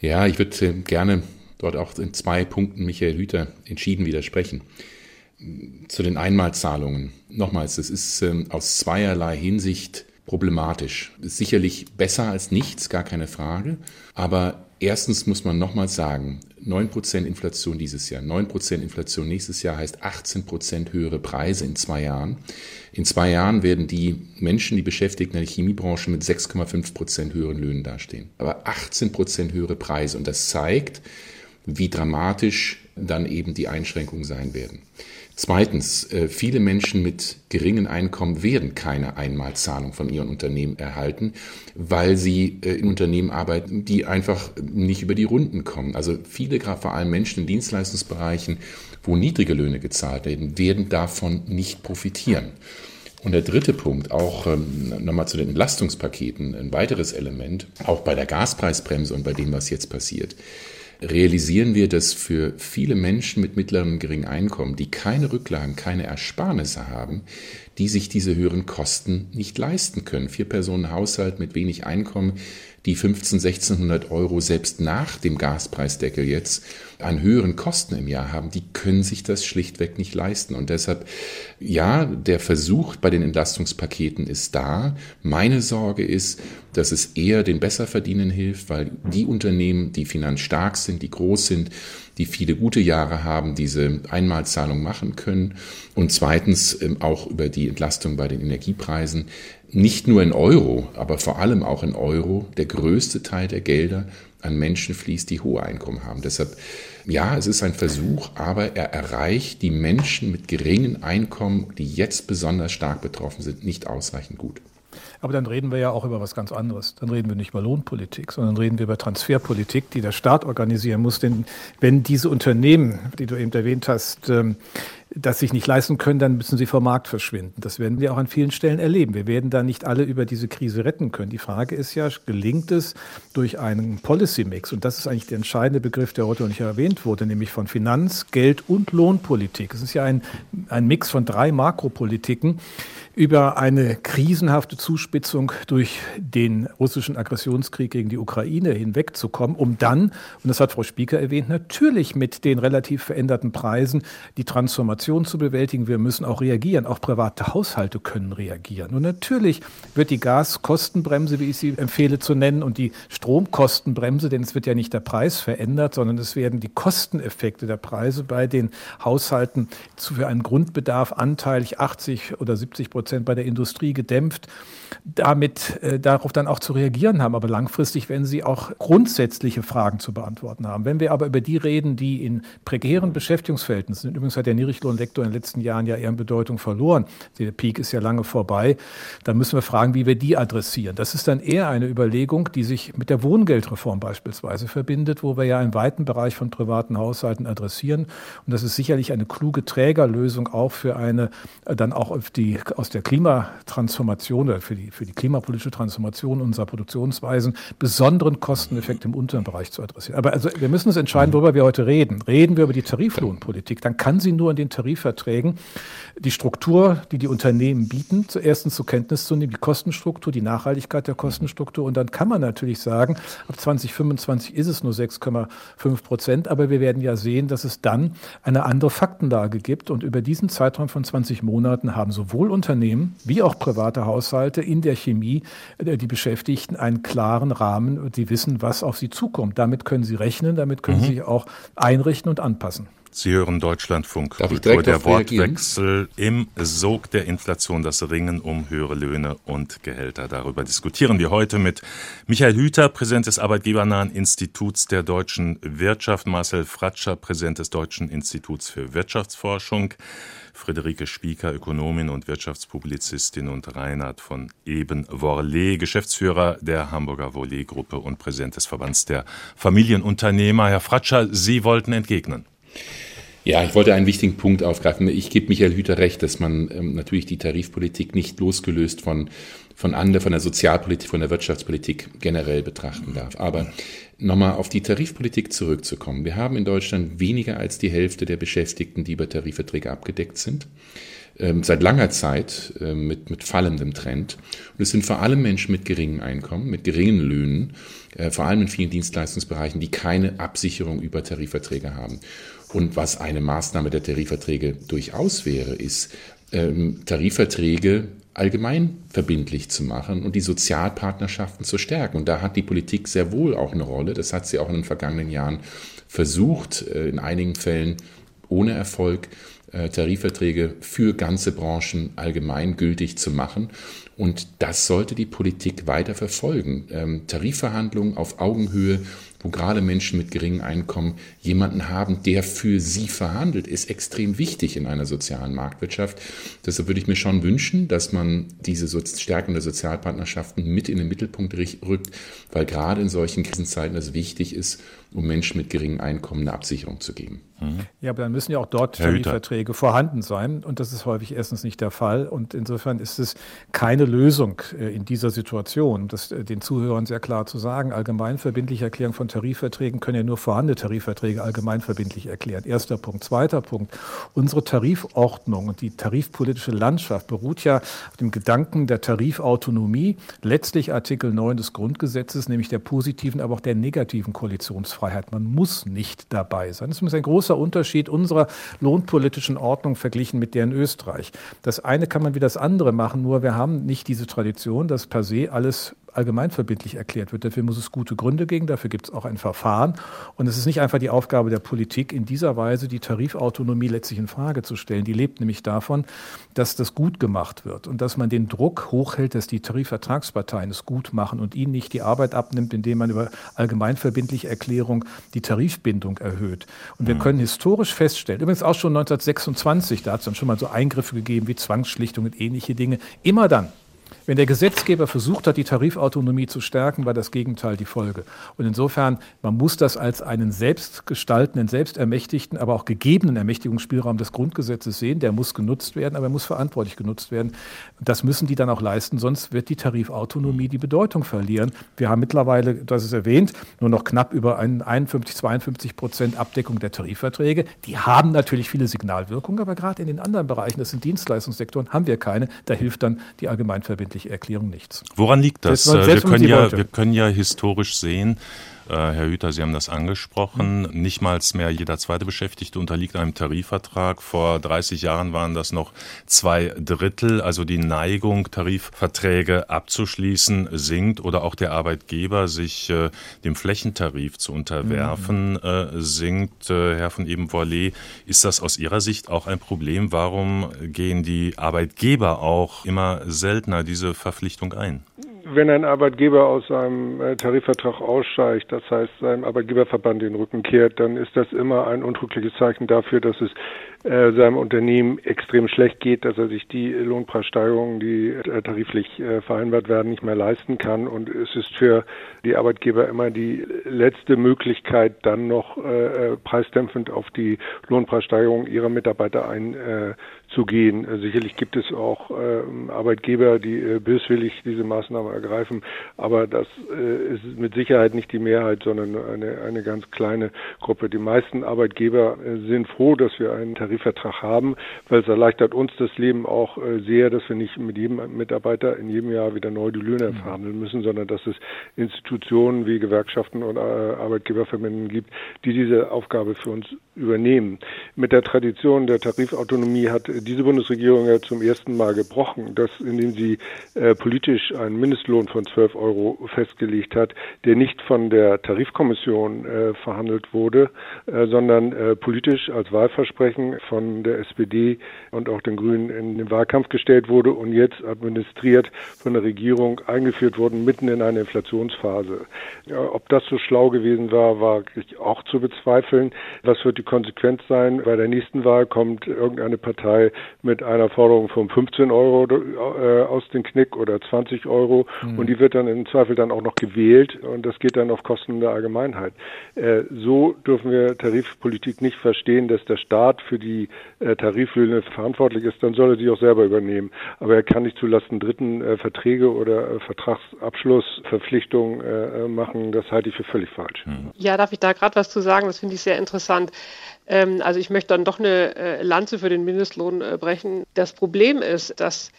Speaker 3: Ja, ich würde äh, gerne dort auch in zwei Punkten Michael Hüter entschieden widersprechen zu den Einmalzahlungen. Nochmals, es ist ähm, aus zweierlei Hinsicht problematisch. Ist sicherlich besser als nichts, gar keine Frage. Aber erstens muss man nochmals sagen, 9% Inflation dieses Jahr, 9% Inflation nächstes Jahr heißt 18% höhere Preise in zwei Jahren. In zwei Jahren werden die Menschen, die Beschäftigten in der Chemiebranche mit 6,5% höheren Löhnen dastehen. Aber 18% höhere Preise. Und das zeigt, wie dramatisch dann eben die Einschränkungen sein werden. Zweitens, äh, viele Menschen mit geringen Einkommen werden keine Einmalzahlung von ihren Unternehmen erhalten, weil sie äh, in Unternehmen arbeiten, die einfach nicht über die Runden kommen. Also viele, gerade vor allem Menschen in Dienstleistungsbereichen, wo niedrige Löhne gezahlt werden, werden davon nicht profitieren. Und der dritte Punkt, auch ähm, nochmal zu den Entlastungspaketen, ein weiteres Element, auch bei der Gaspreisbremse und bei dem, was jetzt passiert. Realisieren wir, dass für viele Menschen mit mittlerem und geringem Einkommen, die keine Rücklagen, keine Ersparnisse haben, die sich diese höheren Kosten nicht leisten können. Vier Personen Haushalt mit wenig Einkommen, die 15, 1600 Euro selbst nach dem Gaspreisdeckel jetzt an höheren Kosten im Jahr haben, die können sich das schlichtweg nicht leisten. Und deshalb, ja, der Versuch bei den Entlastungspaketen ist da. Meine Sorge ist, dass es eher den Besserverdienen hilft, weil die Unternehmen, die finanzstark sind, die groß sind, die viele gute Jahre haben, diese Einmalzahlung machen können. Und zweitens ähm, auch über die Entlastung bei den Energiepreisen. Nicht nur in Euro, aber vor allem auch in Euro der größte Teil der Gelder an Menschen fließt, die hohe Einkommen haben. Deshalb, ja, es ist ein Versuch, aber er erreicht die Menschen mit geringen Einkommen, die jetzt besonders stark betroffen sind, nicht ausreichend gut.
Speaker 4: Aber dann reden wir ja auch über was ganz anderes. Dann reden wir nicht über Lohnpolitik, sondern reden wir über Transferpolitik, die der Staat organisieren muss. Denn wenn diese Unternehmen, die du eben erwähnt hast, ähm, das sich nicht leisten können, dann müssen sie vom Markt verschwinden. Das werden wir auch an vielen Stellen erleben. Wir werden da nicht alle über diese Krise retten können. Die Frage ist ja, gelingt es durch einen Policy-Mix? Und das ist eigentlich der entscheidende Begriff, der heute noch nicht erwähnt wurde, nämlich von Finanz-, Geld- und Lohnpolitik. Es ist ja ein, ein Mix von drei Makropolitiken über eine krisenhafte Zuspitzung durch den russischen Aggressionskrieg gegen die Ukraine hinwegzukommen, um dann, und das hat Frau Spieker erwähnt, natürlich mit den relativ veränderten Preisen die Transformation zu bewältigen. Wir müssen auch reagieren. Auch private Haushalte können reagieren. Und natürlich wird die Gaskostenbremse, wie ich sie empfehle zu nennen, und die Stromkostenbremse, denn es wird ja nicht der Preis verändert, sondern es werden die Kosteneffekte der Preise bei den Haushalten für einen Grundbedarf anteilig 80 oder 70 Prozent Prozent bei der Industrie gedämpft, damit äh, darauf dann auch zu reagieren haben. Aber langfristig werden sie auch grundsätzliche Fragen zu beantworten haben. Wenn wir aber über die reden, die in prekären Beschäftigungsverhältnissen sind, übrigens hat der Niedriglohnlektor in den letzten Jahren ja eher an Bedeutung verloren, der Peak ist ja lange vorbei, dann müssen wir fragen, wie wir die adressieren. Das ist dann eher eine Überlegung, die sich mit der Wohngeldreform beispielsweise verbindet, wo wir ja einen weiten Bereich von privaten Haushalten adressieren. Und das ist sicherlich eine kluge Trägerlösung auch für eine äh, dann auch auf die, aus der der Klimatransformation oder für die, für die klimapolitische Transformation unserer Produktionsweisen besonderen Kosteneffekt im unteren Bereich zu adressieren. Aber also wir müssen uns entscheiden, worüber wir heute reden. Reden wir über die Tariflohnpolitik, dann kann sie nur in den Tarifverträgen die Struktur, die die Unternehmen bieten, zuerst zur Kenntnis zu nehmen, die Kostenstruktur, die Nachhaltigkeit der Kostenstruktur. Und dann kann man natürlich sagen, ab 2025 ist es nur 6,5 Prozent, aber wir werden ja sehen, dass es dann eine andere Faktenlage gibt. Und über diesen Zeitraum von 20 Monaten haben sowohl Unternehmen Unternehmen wie auch private Haushalte in der Chemie, äh, die Beschäftigten, einen klaren Rahmen, die wissen, was auf sie zukommt. Damit können sie rechnen, damit können mhm. sie auch einrichten und anpassen.
Speaker 2: Sie hören Deutschlandfunk Darf Kultur, der Wortwechsel im Sog der Inflation, das Ringen um höhere Löhne und Gehälter. Darüber diskutieren wir heute mit Michael Hüter, Präsident des Arbeitgebernahen Instituts der deutschen Wirtschaft, Marcel Fratscher, Präsident des Deutschen Instituts für Wirtschaftsforschung, Friederike Spieker, Ökonomin und Wirtschaftspublizistin und Reinhard von Eben-Worlé, Geschäftsführer der Hamburger Volé-Gruppe und Präsident des Verbands der Familienunternehmer. Herr Fratscher, Sie wollten entgegnen.
Speaker 3: Ja, ich wollte einen wichtigen Punkt aufgreifen. Ich gebe Michael Hüter recht, dass man ähm, natürlich die Tarifpolitik nicht losgelöst von von anderen, von der Sozialpolitik, von der Wirtschaftspolitik generell betrachten darf. Aber nochmal auf die Tarifpolitik zurückzukommen. Wir haben in Deutschland weniger als die Hälfte der Beschäftigten, die über Tarifverträge abgedeckt sind. Ähm, seit langer Zeit äh, mit, mit fallendem Trend. Und es sind vor allem Menschen mit geringen Einkommen, mit geringen Löhnen, äh, vor allem in vielen Dienstleistungsbereichen, die keine Absicherung über Tarifverträge haben. Und was eine Maßnahme der Tarifverträge durchaus wäre, ist, ähm, Tarifverträge allgemein verbindlich zu machen und die Sozialpartnerschaften zu stärken. Und da hat die Politik sehr wohl auch eine Rolle. Das hat sie auch in den vergangenen Jahren versucht, äh, in einigen Fällen ohne Erfolg, äh, Tarifverträge für ganze Branchen allgemein gültig zu machen. Und das sollte die Politik weiter verfolgen. Ähm, Tarifverhandlungen auf Augenhöhe wo gerade Menschen mit geringem Einkommen jemanden haben, der für sie verhandelt, ist extrem wichtig in einer sozialen Marktwirtschaft. Deshalb würde ich mir schon wünschen, dass man diese Stärkung der Sozialpartnerschaften mit in den Mittelpunkt rückt, weil gerade in solchen Krisenzeiten es wichtig ist, um Menschen mit geringem Einkommen eine Absicherung zu geben.
Speaker 4: Mhm. Ja, aber dann müssen ja auch dort Tarifverträge vorhanden sein. Und das ist häufig erstens nicht der Fall. Und insofern ist es keine Lösung äh, in dieser Situation, das äh, den Zuhörern sehr klar zu sagen. Allgemeinverbindliche Erklärung von Tarifverträgen können ja nur vorhandene Tarifverträge allgemeinverbindlich erklären. Erster Punkt. Zweiter Punkt. Unsere Tarifordnung und die tarifpolitische Landschaft beruht ja auf dem Gedanken der Tarifautonomie, letztlich Artikel 9 des Grundgesetzes, nämlich der positiven, aber auch der negativen Koalitionsfreiheit. Man muss nicht dabei sein. Das ist ein großer Unterschied unserer lohnpolitischen Ordnung verglichen mit der in Österreich. Das eine kann man wie das andere machen, nur wir haben nicht diese Tradition, dass per se alles allgemeinverbindlich erklärt wird. Dafür muss es gute Gründe geben, dafür gibt es auch ein Verfahren. Und es ist nicht einfach die Aufgabe der Politik, in dieser Weise die Tarifautonomie letztlich in Frage zu stellen. Die lebt nämlich davon, dass das gut gemacht wird und dass man den Druck hochhält, dass die Tarifvertragsparteien es gut machen und ihnen nicht die Arbeit abnimmt, indem man über allgemeinverbindliche Erklärung die Tarifbindung erhöht. Und wir mhm. können historisch feststellen, übrigens auch schon 1926, da hat es dann schon mal so Eingriffe gegeben wie Zwangsschlichtung und ähnliche Dinge, immer dann, wenn der Gesetzgeber versucht hat, die Tarifautonomie zu stärken, war das Gegenteil die Folge. Und insofern, man muss das als einen selbstgestaltenden, selbstermächtigten, aber auch gegebenen Ermächtigungsspielraum des Grundgesetzes sehen. Der muss genutzt werden, aber er muss verantwortlich genutzt werden. Das müssen die dann auch leisten, sonst wird die Tarifautonomie die Bedeutung verlieren. Wir haben mittlerweile, das ist erwähnt, nur noch knapp über 51, 52 Prozent Abdeckung der Tarifverträge. Die haben natürlich viele Signalwirkungen, aber gerade in den anderen Bereichen, das sind Dienstleistungssektoren, haben wir keine. Da hilft dann die allgemeinverbindliche schriftliche Erklärung nichts.
Speaker 2: Woran liegt das? Selbst, wir, können ja, wir können ja historisch sehen, äh, Herr Hüter, Sie haben das angesprochen. Mhm. Nicht mal mehr jeder zweite Beschäftigte unterliegt einem Tarifvertrag. Vor 30 Jahren waren das noch zwei Drittel. Also die Neigung, Tarifverträge abzuschließen, sinkt oder auch der Arbeitgeber, sich äh, dem Flächentarif zu unterwerfen, mhm. äh, sinkt. Äh, Herr von Ebenvorlee, ist das aus Ihrer Sicht auch ein Problem? Warum gehen die Arbeitgeber auch immer seltener diese Verpflichtung ein?
Speaker 5: Wenn ein Arbeitgeber aus seinem äh, Tarifvertrag aussteigt, das heißt seinem Arbeitgeberverband den Rücken kehrt, dann ist das immer ein untrügliches Zeichen dafür, dass es äh, seinem Unternehmen extrem schlecht geht, dass er sich die Lohnpreissteigerungen, die äh, tariflich äh, vereinbart werden, nicht mehr leisten kann. Und es ist für die Arbeitgeber immer die letzte Möglichkeit, dann noch äh, äh preisdämpfend auf die Lohnpreissteigerung ihrer Mitarbeiter einzugehen. Sicherlich gibt es auch äh, Arbeitgeber, die böswillig diese Maßnahme ergreifen, aber das ist mit Sicherheit nicht die Mehrheit, sondern eine, eine ganz kleine Gruppe. Die meisten Arbeitgeber sind froh, dass wir einen Tarifvertrag haben, weil es erleichtert uns das Leben auch äh, sehr, dass wir nicht mit jedem Mitarbeiter in jedem Jahr wieder neu die Löhne mhm. verhandeln müssen, sondern dass es Institutionen wie Gewerkschaften und Arbeitgeberverbänden gibt, die diese Aufgabe für uns übernehmen. Mit der Tradition der Tarifautonomie hat diese Bundesregierung ja zum ersten Mal gebrochen, dass indem sie äh, politisch einen Mindestlohn von 12 Euro festgelegt hat, der nicht von der Tarifkommission äh, verhandelt wurde, äh, sondern äh, politisch als Wahlversprechen von der SPD und auch den Grünen in den Wahlkampf gestellt wurde und jetzt administriert von der Regierung eingeführt worden, mitten in einer Inflationsphase. Ob das so schlau gewesen war, war auch zu bezweifeln. Was wird die Konsequenz sein? Bei der nächsten Wahl kommt irgendeine Partei mit einer Forderung von 15 Euro äh, aus dem Knick oder 20 Euro mhm. und die wird dann im Zweifel dann auch noch gewählt und das geht dann auf Kosten der Allgemeinheit. Äh, so dürfen wir Tarifpolitik nicht verstehen, dass der Staat für die äh, Tariflöhne verantwortlich ist, dann soll er sie auch selber übernehmen. Aber er kann nicht zulasten Dritten äh, Verträge oder äh, Vertragsabschlussverpflichtungen äh, machen. Das halte ich für völlig falsch.
Speaker 6: Hm. Ja, darf ich da gerade was zu sagen? Das finde ich sehr interessant. Ähm, also ich möchte dann doch eine äh, Lanze für den Mindestlohn äh, brechen. Das Problem ist, dass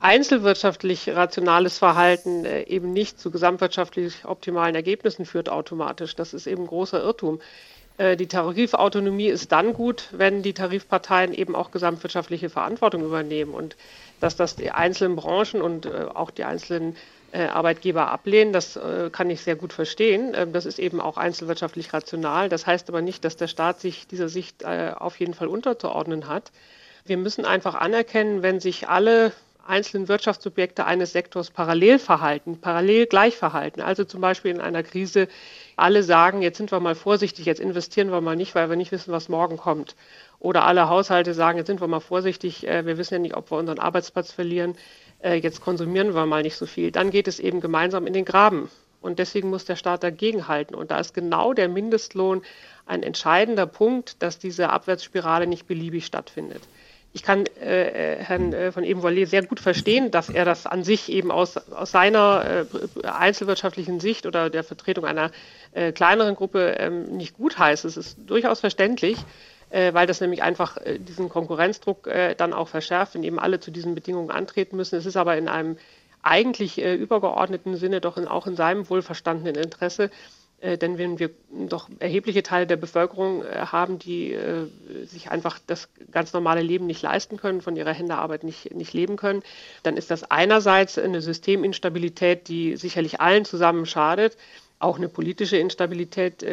Speaker 6: einzelwirtschaftlich rationales Verhalten äh, eben nicht zu gesamtwirtschaftlich optimalen Ergebnissen führt automatisch. Das ist eben ein großer Irrtum. Äh, die Tarifautonomie ist dann gut, wenn die Tarifparteien eben auch gesamtwirtschaftliche Verantwortung übernehmen und dass das die einzelnen Branchen und äh, auch die einzelnen äh, Arbeitgeber ablehnen, das kann ich sehr gut verstehen. Ähm, das ist eben auch einzelwirtschaftlich rational. Das heißt aber nicht, dass der Staat sich dieser Sicht auf jeden Fall unterzuordnen hat. Wir müssen einfach anerkennen, wenn sich alle einzelnen Wirtschaftsobjekte eines Sektors parallel verhalten, parallel gleich verhalten. Also zum Beispiel in einer Krise alle sagen, jetzt sind wir mal vorsichtig, jetzt investieren wir mal nicht, weil wir nicht wissen, was morgen kommt. Oder alle Haushalte sagen, jetzt sind wir mal vorsichtig, äh, wir wissen ja nicht, ob wir unseren Arbeitsplatz verlieren, äh, jetzt konsumieren wir mal nicht so viel. Dann geht es eben gemeinsam in den Graben. Und deswegen muss der Staat dagegenhalten. Und da ist genau der Mindestlohn ein entscheidender Punkt, dass diese Abwärtsspirale nicht beliebig stattfindet. Ich kann äh, Herrn äh, von Ebenvolle sehr gut verstehen, dass er das an sich eben aus, aus seiner äh, einzelwirtschaftlichen Sicht oder der Vertretung einer äh, kleineren Gruppe ähm, nicht gut heißt. Es ist durchaus verständlich, äh, weil das nämlich einfach äh, diesen Konkurrenzdruck dann auch verschärft, wenn eben alle zu diesen Bedingungen antreten müssen. Es ist aber in einem eigentlich übergeordneten Sinne doch in, auch in seinem wohlverstandenen Interesse, äh, denn wenn wir doch erhebliche Teile der Bevölkerung äh, haben, die äh, sich einfach das ganz normale Leben nicht leisten können, von ihrer Händearbeit nicht, nicht leben können, dann ist das einerseits eine Systeminstabilität, die sicherlich allen zusammen schadet, auch eine politische Instabilität,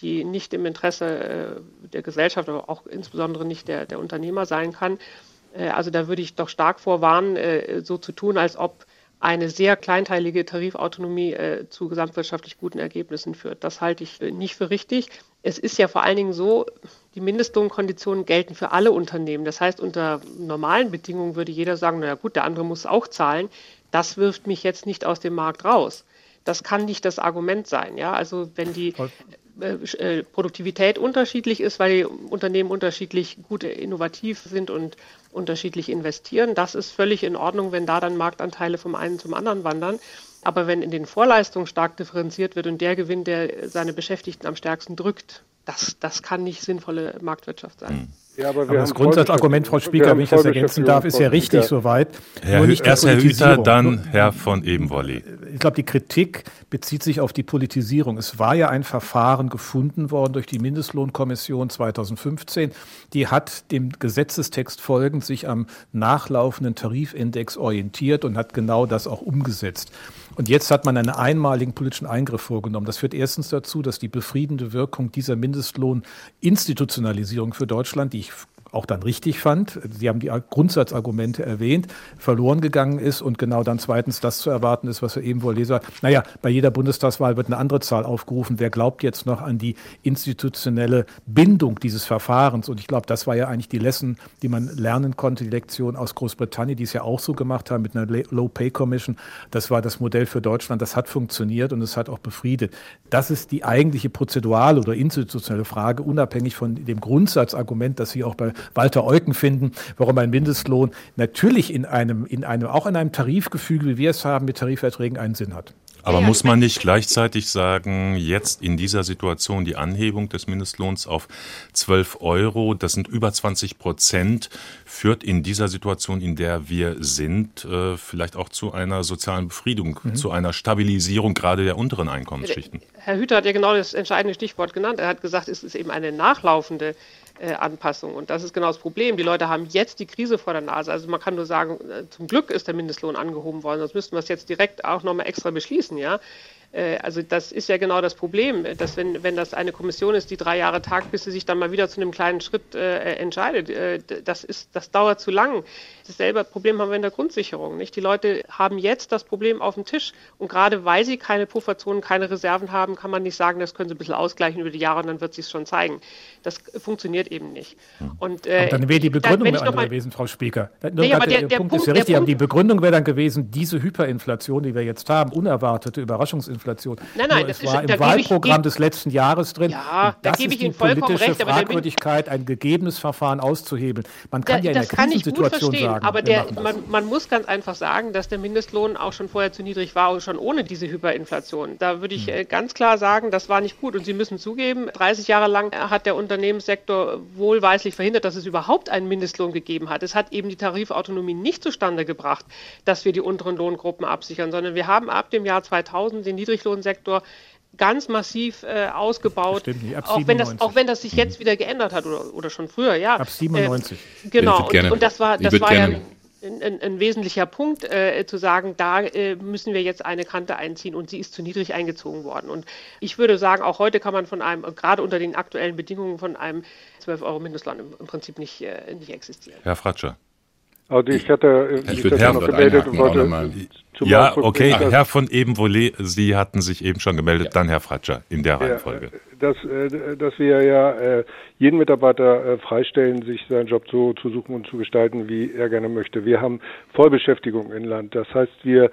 Speaker 6: die nicht im Interesse der Gesellschaft, aber auch insbesondere nicht der, der Unternehmer sein kann. Also da würde ich doch stark vorwarnen, so zu tun, als ob eine sehr kleinteilige Tarifautonomie äh, zu gesamtwirtschaftlich guten Ergebnissen führt. Das halte ich äh, nicht für richtig. Es ist ja vor allen Dingen so, die Mindestlohnkonditionen gelten für alle Unternehmen. Das heißt, unter normalen Bedingungen würde jeder sagen, naja gut, der andere muss auch zahlen. Das wirft mich jetzt nicht aus dem Markt raus. Das kann nicht das Argument sein. Ja? Also wenn die äh, äh, Produktivität unterschiedlich ist, weil die Unternehmen unterschiedlich gut innovativ sind und unterschiedlich investieren. Das ist völlig in Ordnung, wenn da dann Marktanteile vom einen zum anderen wandern. Aber wenn in den Vorleistungen stark differenziert wird und der Gewinn, der seine Beschäftigten am stärksten drückt, das, das kann nicht sinnvolle Marktwirtschaft sein.
Speaker 4: Mhm. Ja, aber, aber das Grundsatzargument, Frau Spieker, wenn ich das ergänzen darf, ist ja richtig soweit.
Speaker 2: Herr Hü erst Herr Hüter, dann Herr von Ebenvolli.
Speaker 4: Ich glaube, die Kritik bezieht sich auf die Politisierung. Es war ja ein Verfahren gefunden worden durch die Mindestlohnkommission 2015. Die hat dem Gesetzestext folgend sich am nachlaufenden Tarifindex orientiert und hat genau das auch umgesetzt. Und jetzt hat man einen einmaligen politischen Eingriff vorgenommen. Das führt erstens dazu, dass die befriedende Wirkung dieser Mindestlohninstitutionalisierung für Deutschland, die ich auch dann richtig fand, Sie haben die Grundsatzargumente erwähnt, verloren gegangen ist und genau dann zweitens das zu erwarten ist, was wir eben wohl lesen. Naja, bei jeder Bundestagswahl wird eine andere Zahl aufgerufen. Wer glaubt jetzt noch an die institutionelle Bindung dieses Verfahrens? Und ich glaube, das war ja eigentlich die Lesson, die man lernen konnte, die Lektion aus Großbritannien, die es ja auch so gemacht haben mit einer Low Pay Commission. Das war das Modell für Deutschland. Das hat funktioniert und es hat auch befriedet. Das ist die eigentliche prozedurale oder institutionelle Frage, unabhängig von dem Grundsatzargument, das Sie auch bei Walter Eucken finden, warum ein Mindestlohn natürlich in einem, in einem, auch in einem Tarifgefüge, wie wir es haben, mit Tarifverträgen einen Sinn hat.
Speaker 2: Aber muss man nicht gleichzeitig sagen, jetzt in dieser Situation die Anhebung des Mindestlohns auf 12 Euro, das sind über 20 Prozent, führt in dieser Situation, in der wir sind, äh, vielleicht auch zu einer sozialen Befriedung, mhm. zu einer Stabilisierung gerade der unteren Einkommensschichten?
Speaker 6: Herr Hüter hat ja genau das entscheidende Stichwort genannt. Er hat gesagt, es ist eben eine nachlaufende äh, Anpassung. Und das ist genau das Problem. Die Leute haben jetzt die Krise vor der Nase. Also man kann nur sagen, äh, zum Glück ist der Mindestlohn angehoben worden, sonst müssten wir es jetzt direkt auch nochmal extra beschließen, ja. Äh, also das ist ja genau das Problem, dass wenn, wenn das eine Kommission ist, die drei Jahre tagt, bis sie sich dann mal wieder zu einem kleinen Schritt äh, entscheidet, äh, das, ist, das dauert zu lang. Dasselbe Problem haben wir in der Grundsicherung. Nicht? Die Leute haben jetzt das Problem auf dem Tisch und gerade weil sie keine Pufferzonen, keine Reserven haben, kann man nicht sagen, das können sie ein bisschen ausgleichen über die Jahre und dann wird sich schon zeigen. Das funktioniert eben nicht.
Speaker 4: Und, äh, dann wäre die Begründung dann, andere gewesen, Frau Speaker. Nee, der, der, der, Punkt, Punkt ist ja richtig, aber die Begründung wäre dann gewesen, diese Hyperinflation, die wir jetzt haben, unerwartete Überraschungsinflation. Nein, nein, das war ist, im Wahlprogramm ich, des letzten Jahres drin.
Speaker 6: Ja, da gebe ich Ihnen vollkommen recht.
Speaker 4: Aber Fragwürdigkeit, ein gegebenes Verfahren auszuhebeln. Man kann da, ja in der Krisensituation sagen,
Speaker 6: sagen. Aber der, man, man, muss ganz einfach sagen, dass der Mindestlohn auch schon vorher zu niedrig war und schon ohne diese Hyperinflation. Da würde ich hm. äh, ganz klar sagen, das war nicht gut. Und Sie müssen zugeben, 30 Jahre lang hat der Unternehmenssektor wohlweislich verhindert, dass es überhaupt einen Mindestlohn gegeben hat. Es hat eben die Tarifautonomie nicht zustande gebracht, dass wir die unteren Lohngruppen absichern, sondern wir haben ab dem Jahr 2000 den Niedriglohnsektor ganz massiv äh, ausgebaut. Stimmt nicht, ab auch, wenn das, auch wenn das sich jetzt wieder geändert hat oder, oder schon früher, ja.
Speaker 4: Ab 97.
Speaker 6: Äh, genau, und, und, das war, das war ja ein, ein, ein, wesentlicher Punkt, äh, zu sagen, da äh, müssen wir jetzt eine Kante einziehen und sie ist zu niedrig eingezogen worden. Und ich würde sagen, auch heute kann man von einem, gerade unter den aktuellen Bedingungen, von einem 12 Euro Mindestlohn im, im Prinzip nicht, äh, nicht existieren.
Speaker 2: Herr Fratscher.
Speaker 5: Also ich hatte
Speaker 2: ich mich noch gemeldet und wollte Zum ja, Ausdruck okay, Herr von Ebenvolet, Sie hatten sich eben schon gemeldet, ja. dann Herr Fratscher in der Reihenfolge. Ja,
Speaker 5: dass, äh, dass wir ja äh, jeden Mitarbeiter äh, freistellen, sich seinen Job so zu suchen und zu gestalten, wie er gerne möchte. Wir haben Vollbeschäftigung im Land. Das heißt, wir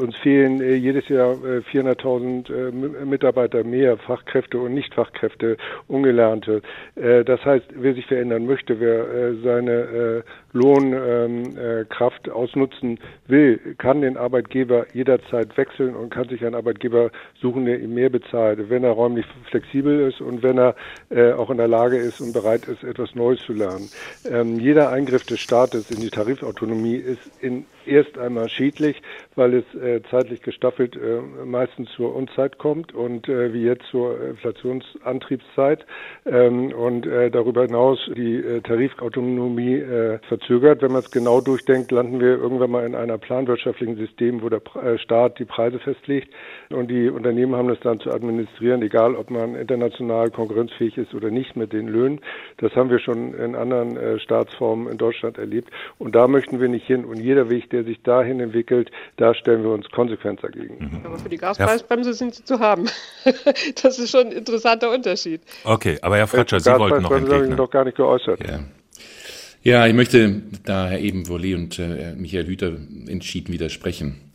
Speaker 5: uns fehlen jedes Jahr 400.000 Mitarbeiter mehr, Fachkräfte und Nichtfachkräfte, Ungelernte. das heißt, wer sich verändern möchte, wer seine Lohnkraft ähm, ausnutzen will, kann den Arbeitgeber jederzeit wechseln und kann sich einen Arbeitgeber suchen, der ihm mehr bezahlt, wenn er räumlich flexibel ist und wenn er äh, auch in der Lage ist und bereit ist, etwas Neues zu lernen. Ähm, jeder Eingriff des Staates in die Tarifautonomie ist in erst einmal schädlich, weil es äh, zeitlich gestaffelt äh, meistens zur Unzeit kommt und äh, wie jetzt zur Inflationsantriebszeit ähm, und äh, darüber hinaus die äh, Tarifautonomie äh, verzögert. Wenn man es genau durchdenkt, landen wir irgendwann mal in einer planwirtschaftlichen System, wo der Staat die Preise festlegt und die Unternehmen haben das dann zu administrieren, egal ob man international konkurrenzfähig ist oder nicht mit den Löhnen. Das haben wir schon in anderen Staatsformen in Deutschland erlebt und da möchten wir nicht hin und jeder Weg, der der sich dahin entwickelt, da stellen wir uns konsequent dagegen.
Speaker 6: Mhm. Aber für die Gaspreisbremse sind sie zu haben. <laughs> das ist schon ein interessanter Unterschied.
Speaker 2: Okay, aber Herr Fratscher, Sie wollten noch entgegnen. habe ich
Speaker 5: noch gar nicht geäußert.
Speaker 3: Ja. Ja, ich möchte da Herr Ebenvolet und äh, Michael Hüter entschieden widersprechen.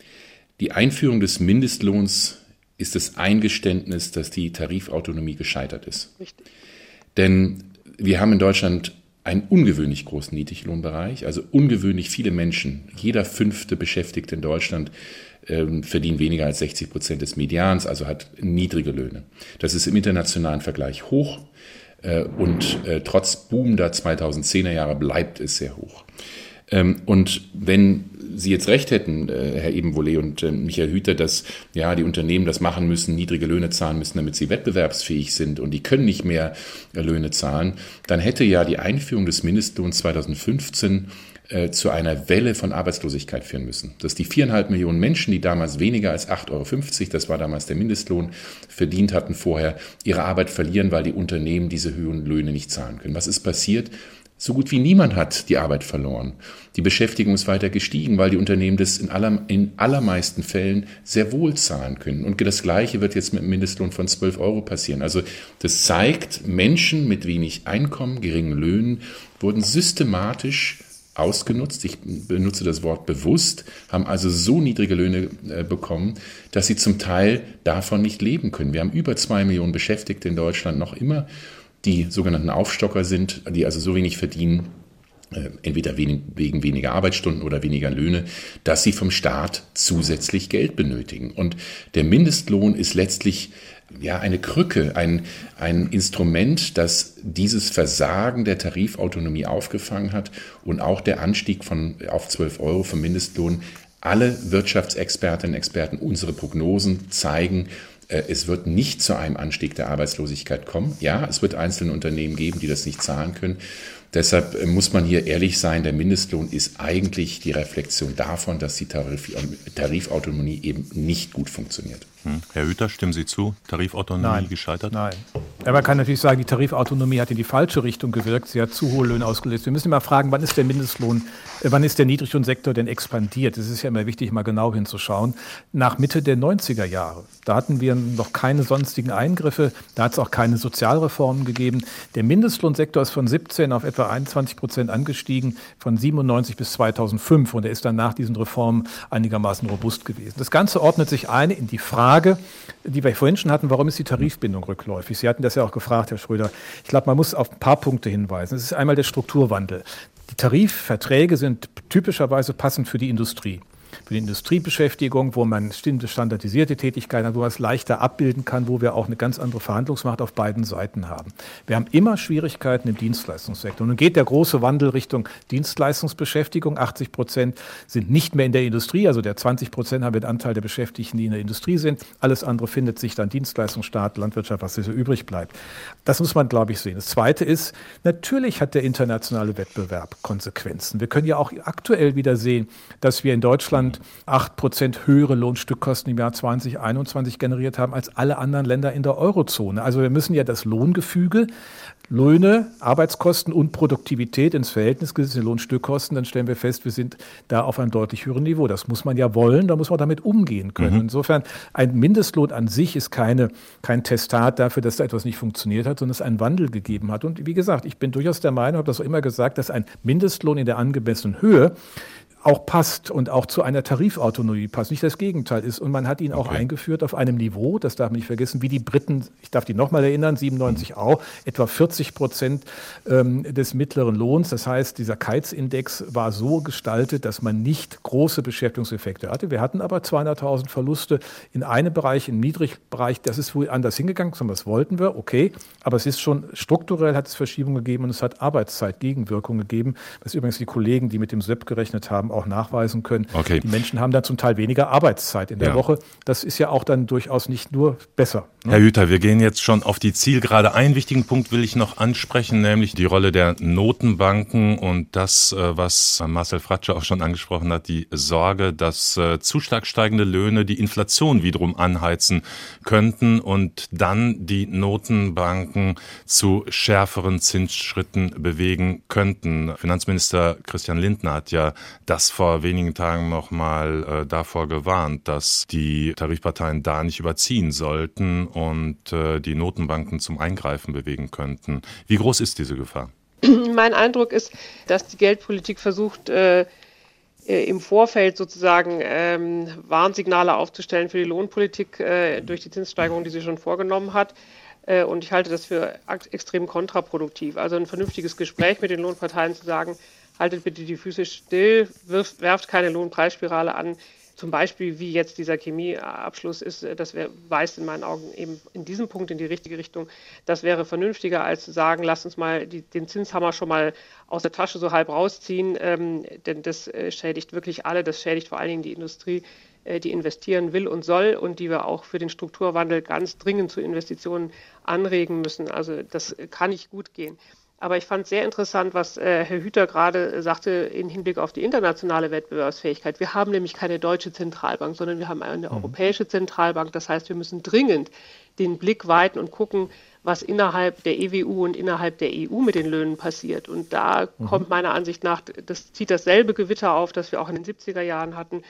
Speaker 3: Die Einführung des Mindestlohns ist das Eingeständnis, dass die Tarifautonomie gescheitert ist. Richtig. Denn wir haben in Deutschland einen ungewöhnlich großen Niedriglohnbereich, also ungewöhnlich viele Menschen. Jeder fünfte Beschäftigte in Deutschland ähm, verdient weniger als 60 Prozent des Medians, also hat niedrige Löhne. Das ist im internationalen Vergleich hoch äh, und äh, trotz boomender 2010er Jahre bleibt es sehr hoch. Ähm, und wenn Sie jetzt recht hätten, äh, Herr Ebenvolet und äh, Michael Hüter, dass ja die Unternehmen das machen müssen, niedrige Löhne zahlen müssen, damit sie wettbewerbsfähig sind und die können nicht mehr äh, Löhne zahlen, dann hätte ja die Einführung des Mindestlohns 2015 äh, zu einer Welle von Arbeitslosigkeit führen müssen. Dass die viereinhalb Millionen Menschen, die damals weniger als 8,50 Euro, das war damals der Mindestlohn, verdient hatten vorher, ihre Arbeit verlieren, weil die Unternehmen diese hohen Löhne nicht zahlen können. Was ist passiert? So gut wie niemand hat die Arbeit verloren. Die Beschäftigung ist weiter gestiegen, weil die Unternehmen das in, aller, in allermeisten Fällen sehr wohl zahlen können. Und das Gleiche wird jetzt mit einem Mindestlohn von 12 Euro passieren. Also das zeigt, Menschen mit wenig Einkommen, geringen Löhnen wurden systematisch ausgenutzt. Ich benutze das Wort bewusst, haben also so niedrige Löhne äh, bekommen, dass sie zum Teil davon nicht leben können. Wir haben über zwei Millionen Beschäftigte in Deutschland noch immer die sogenannten Aufstocker sind, die also so wenig verdienen, äh, entweder wegen weniger Arbeitsstunden oder weniger Löhne, dass sie vom Staat zusätzlich Geld benötigen. Und der Mindestlohn ist letztlich ja eine Krücke, ein, ein Instrument, das dieses Versagen der Tarifautonomie aufgefangen hat und auch der Anstieg von auf 12 Euro vom Mindestlohn. Alle Wirtschaftsexpertinnen und Experten, unsere Prognosen zeigen, es wird nicht zu einem Anstieg der Arbeitslosigkeit kommen. Ja, es wird einzelne Unternehmen geben, die das nicht zahlen können. Deshalb äh, muss man hier ehrlich sein, der Mindestlohn ist eigentlich die Reflexion davon, dass die Tarif Tarifautonomie eben nicht gut funktioniert.
Speaker 2: Hm. Herr Hüter, stimmen Sie zu? Tarifautonomie
Speaker 4: Nein.
Speaker 2: gescheitert?
Speaker 4: Nein. Ja, man kann natürlich sagen, die Tarifautonomie hat in die falsche Richtung gewirkt. Sie hat zu hohe Löhne ausgelöst. Wir müssen immer fragen, wann ist der Mindestlohn, äh, wann ist der Niedriglohnsektor denn expandiert? Es ist ja immer wichtig, mal genau hinzuschauen. Nach Mitte der 90er Jahre. Da hatten wir noch keine sonstigen Eingriffe. Da hat es auch keine Sozialreformen gegeben. Der Mindestlohnsektor ist von 17 auf etwa 21 Prozent angestiegen, von 97 bis 2005. Und er ist dann nach diesen Reformen einigermaßen robust gewesen. Das Ganze ordnet sich ein in die Frage, Frage, die wir vorhin schon hatten, warum ist die Tarifbindung rückläufig? Sie hatten das ja auch gefragt, Herr Schröder. Ich glaube, man muss auf ein paar Punkte hinweisen. Es ist einmal der Strukturwandel. Die Tarifverträge sind typischerweise passend für die Industrie für die Industriebeschäftigung, wo man bestimmte standardisierte Tätigkeiten hat, wo man es leichter abbilden kann, wo wir auch eine ganz andere Verhandlungsmacht auf beiden Seiten haben. Wir haben immer Schwierigkeiten im Dienstleistungssektor. Nun geht der große Wandel Richtung Dienstleistungsbeschäftigung. 80 Prozent sind nicht mehr in der Industrie, also der 20 Prozent haben wir den Anteil der Beschäftigten, die in der Industrie sind. Alles andere findet sich dann Dienstleistungsstaat, Landwirtschaft, was so übrig bleibt. Das muss man, glaube ich, sehen. Das Zweite ist, natürlich hat der internationale Wettbewerb Konsequenzen. Wir können ja auch aktuell wieder sehen, dass wir in Deutschland Deutschland 8% höhere Lohnstückkosten im Jahr 2021 generiert haben als alle anderen Länder in der Eurozone. Also wir müssen ja das Lohngefüge Löhne, Arbeitskosten und Produktivität ins Verhältnis gesetzt, den Lohnstückkosten, dann stellen wir fest, wir sind da auf einem deutlich höheren Niveau. Das muss man ja wollen, da muss man damit umgehen können. Mhm. Insofern, ein Mindestlohn an sich ist keine, kein Testat dafür, dass da etwas nicht funktioniert hat, sondern es einen Wandel gegeben hat. Und wie gesagt, ich bin durchaus der Meinung, habe das auch immer gesagt, dass ein Mindestlohn in der angemessenen Höhe auch passt und auch zu einer Tarifautonomie passt, nicht das Gegenteil ist. Und man hat ihn auch okay. eingeführt auf einem Niveau, das darf man nicht vergessen, wie die Briten, ich darf die nochmal erinnern, 97 mhm. auch, etwa 40 Prozent ähm, des mittleren Lohns. Das heißt, dieser Keizindex war so gestaltet, dass man nicht große Beschäftigungseffekte hatte. Wir hatten aber 200.000 Verluste in einem Bereich, im Niedrigbereich. Das ist wohl anders hingegangen, das wollten wir, okay. Aber es ist schon strukturell hat es Verschiebungen gegeben und es hat Arbeitszeitgegenwirkungen gegeben, was übrigens die Kollegen, die mit dem SEP gerechnet haben, auch nachweisen können. Okay. Die Menschen haben dann zum Teil weniger Arbeitszeit in der ja. Woche. Das ist ja auch dann durchaus nicht nur besser.
Speaker 2: Ne? Herr Hüter, wir gehen jetzt schon auf die Zielgerade. Einen wichtigen Punkt will ich noch ansprechen, nämlich die Rolle der Notenbanken und das, äh, was Marcel Fratsche auch schon angesprochen hat, die Sorge, dass äh, zu stark steigende Löhne die Inflation wiederum anheizen könnten und dann die Notenbanken zu schärferen Zinsschritten bewegen könnten. Finanzminister Christian Lindner hat ja das das vor wenigen Tagen noch mal äh, davor gewarnt, dass die Tarifparteien da nicht überziehen sollten und äh, die Notenbanken zum Eingreifen bewegen könnten. Wie groß ist diese Gefahr? <clears throat>
Speaker 6: Mein Eindruck ist, dass die Geldpolitik versucht, äh, äh im Vorfeld sozusagen ähm, Warnsignale aufzustellen für die Lohnpolitik äh, durch die Zinssteigerung, die sie schon vorgenommen hat. Äh, und ich halte das für extrem kontraproduktiv. Also ein vernünftiges Gespräch mit den Lohnparteien zu sagen, haltet bitte die Füße still, wirft, werft keine Lohnpreisspirale an. Zum Beispiel, wie jetzt dieser Chemieabschluss ist, das wär, weist in meinen Augen eben in diesem Punkt in die richtige Richtung. Das wäre vernünftiger, als zu sagen, lasst uns mal die, den Zinshammer schon mal aus der Tasche so halb rausziehen, ähm, denn das äh, schädigt wirklich alle, das schädigt vor allen Dingen die Industrie, äh, die investieren will und soll und die wir auch für den Strukturwandel ganz dringend zu Investitionen anregen müssen. Also das kann nicht gut gehen. Aber ich fand sehr interessant, was äh, Herr Hüter gerade sagte im Hinblick auf die internationale Wettbewerbsfähigkeit. Wir haben nämlich keine deutsche Zentralbank, sondern wir haben eine mhm. europäische Zentralbank. Das heißt, wir müssen dringend den Blick weiten und gucken, was innerhalb der EWU und innerhalb der EU mit den Löhnen passiert. Und da mhm. kommt meiner Ansicht nach, das zieht dasselbe Gewitter auf, das wir auch in den 70er Jahren hatten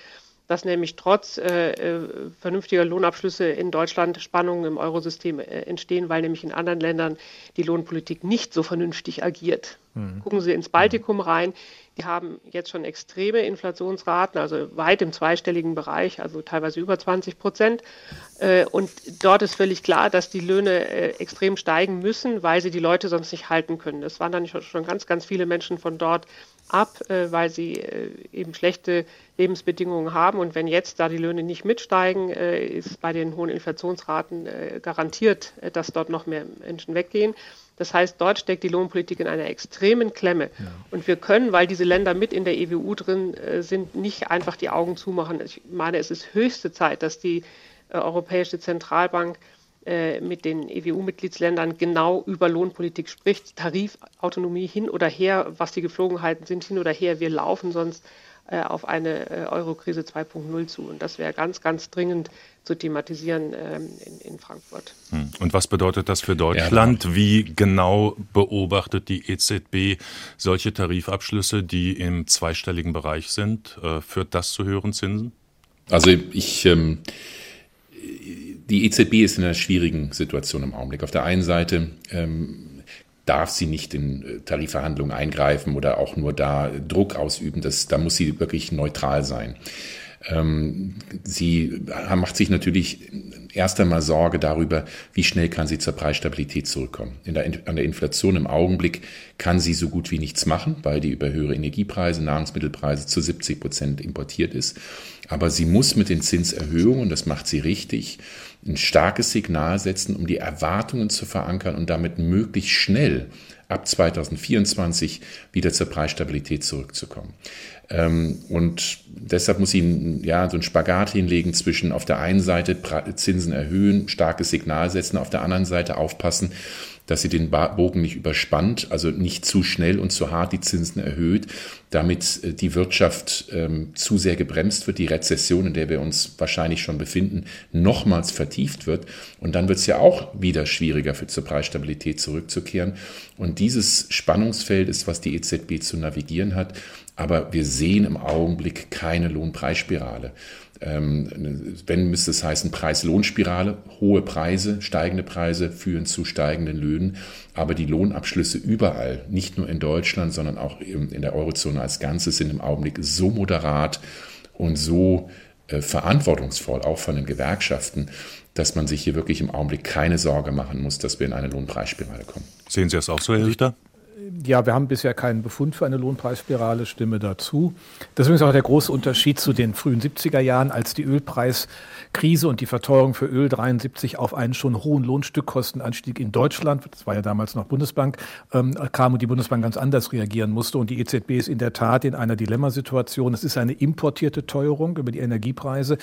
Speaker 6: dass nämlich trotz äh, äh, vernünftiger Lohnabschlüsse in Deutschland Spannungen im Eurosystem äh, entstehen, weil nämlich in anderen Ländern die Lohnpolitik nicht so vernünftig agiert. Mhm. Gucken Sie ins Baltikum rein. Die haben jetzt schon extreme Inflationsraten, also weit im zweistelligen Bereich, also teilweise über 20 Prozent. Äh, und dort ist völlig klar, dass die Löhne äh, extrem steigen müssen, weil sie die Leute sonst nicht halten können. Es waren dann schon ganz, ganz viele Menschen von dort ab, äh, weil sie äh, eben schlechte Lebensbedingungen haben. Und wenn jetzt da die Löhne nicht mitsteigen, äh, ist bei den hohen Inflationsraten garantiert, dass dort noch mehr Menschen weggehen. Das heißt, dort steckt die Lohnpolitik in einer extremen Klemme. Ja. Und wir können, weil diese Länder mit in der EWU drin sind, nicht einfach die Augen zumachen. Ich meine, es ist höchste Zeit, dass die Europäische Zentralbank äh, mit den EWU-Mitgliedsländern genau über Lohnpolitik spricht, Tarifautonomie hin oder her, was die Geflogenheiten sind, hin oder her. Wir laufen sonst äh, auf eine äh, Eurokrise 2.0 zu. Und das wäre ganz, ganz dringend zu thematisieren ähm, in, in, Frankfurt.
Speaker 2: Hm. Und was bedeutet das für Deutschland? Ja, Wie genau beobachtet die EZB solche Tarifabschlüsse, die im zweistelligen Bereich sind? führt das zu höheren Zinsen?
Speaker 3: Also ich ähm, die EZB ist in einer schwierigen Situation im Augenblick. Auf der einen Seite ähm, darf sie nicht in äh, Tarifverhandlungen eingreifen oder auch nur da Druck ausüben. Das, da muss sie wirklich neutral sein. Ähm, sie macht sich natürlich erst einmal Sorge darüber, wie schnell kann sie zur Preisstabilität zurückkommen. Der, an der Inflation im Augenblick kann sie so gut wie nichts machen, weil die über höhere Energiepreise, Nahrungsmittelpreise zu 70 Prozent importiert ist. Aber sie muss mit den Zinserhöhungen, das macht sie richtig, ein starkes Signal setzen, um die Erwartungen zu verankern und damit möglichst schnell ab 2024 wieder zur Preisstabilität zurückzukommen. Ähm, und deshalb muss sie ja, so ein Spagat hinlegen zwischen auf der einen Seite Zinsen erhöhen, starkes Signal setzen, auf der anderen Seite aufpassen, dass sie den Bogen nicht überspannt, also nicht zu schnell und zu hart die Zinsen erhöht, damit äh, die Wirtschaft ähm, zu sehr gebremst wird, die Rezession, in der wir uns wahrscheinlich schon befinden, nochmals vertieft wird. Und dann wird es ja auch wieder schwieriger für zur Preisstabilität zurückzukehren. Und dieses Spannungsfeld ist, was die EZB zu navigieren hat. Aber wir sehen im Augenblick keine Lohnpreisspirale. Ähm, wenn müsste es heißen Preis-Lohn-Spirale, hohe Preise, steigende Preise führen zu steigenden Löhnen, aber die Lohnabschlüsse überall, nicht nur in Deutschland, sondern auch in der Eurozone als Ganzes, sind im Augenblick so moderat und so äh, verantwortungsvoll, auch von den Gewerkschaften, dass man sich hier wirklich im Augenblick keine Sorge machen muss, dass wir in eine Lohnpreisspirale kommen.
Speaker 2: Sehen Sie das auch so, Herr Richter?
Speaker 4: Ja, wir haben bisher keinen Befund für eine Lohnpreisspirale, stimme dazu. Das ist übrigens auch der große Unterschied zu den frühen 70er Jahren, als die Ölpreiskrise und die Verteuerung für Öl 73 auf einen schon hohen Lohnstückkostenanstieg in Deutschland, das war ja damals noch Bundesbank, ähm, kam und die Bundesbank ganz anders reagieren musste. Und die EZB ist in der Tat in einer Dilemmasituation. Es ist eine importierte Teuerung über die Energiepreise.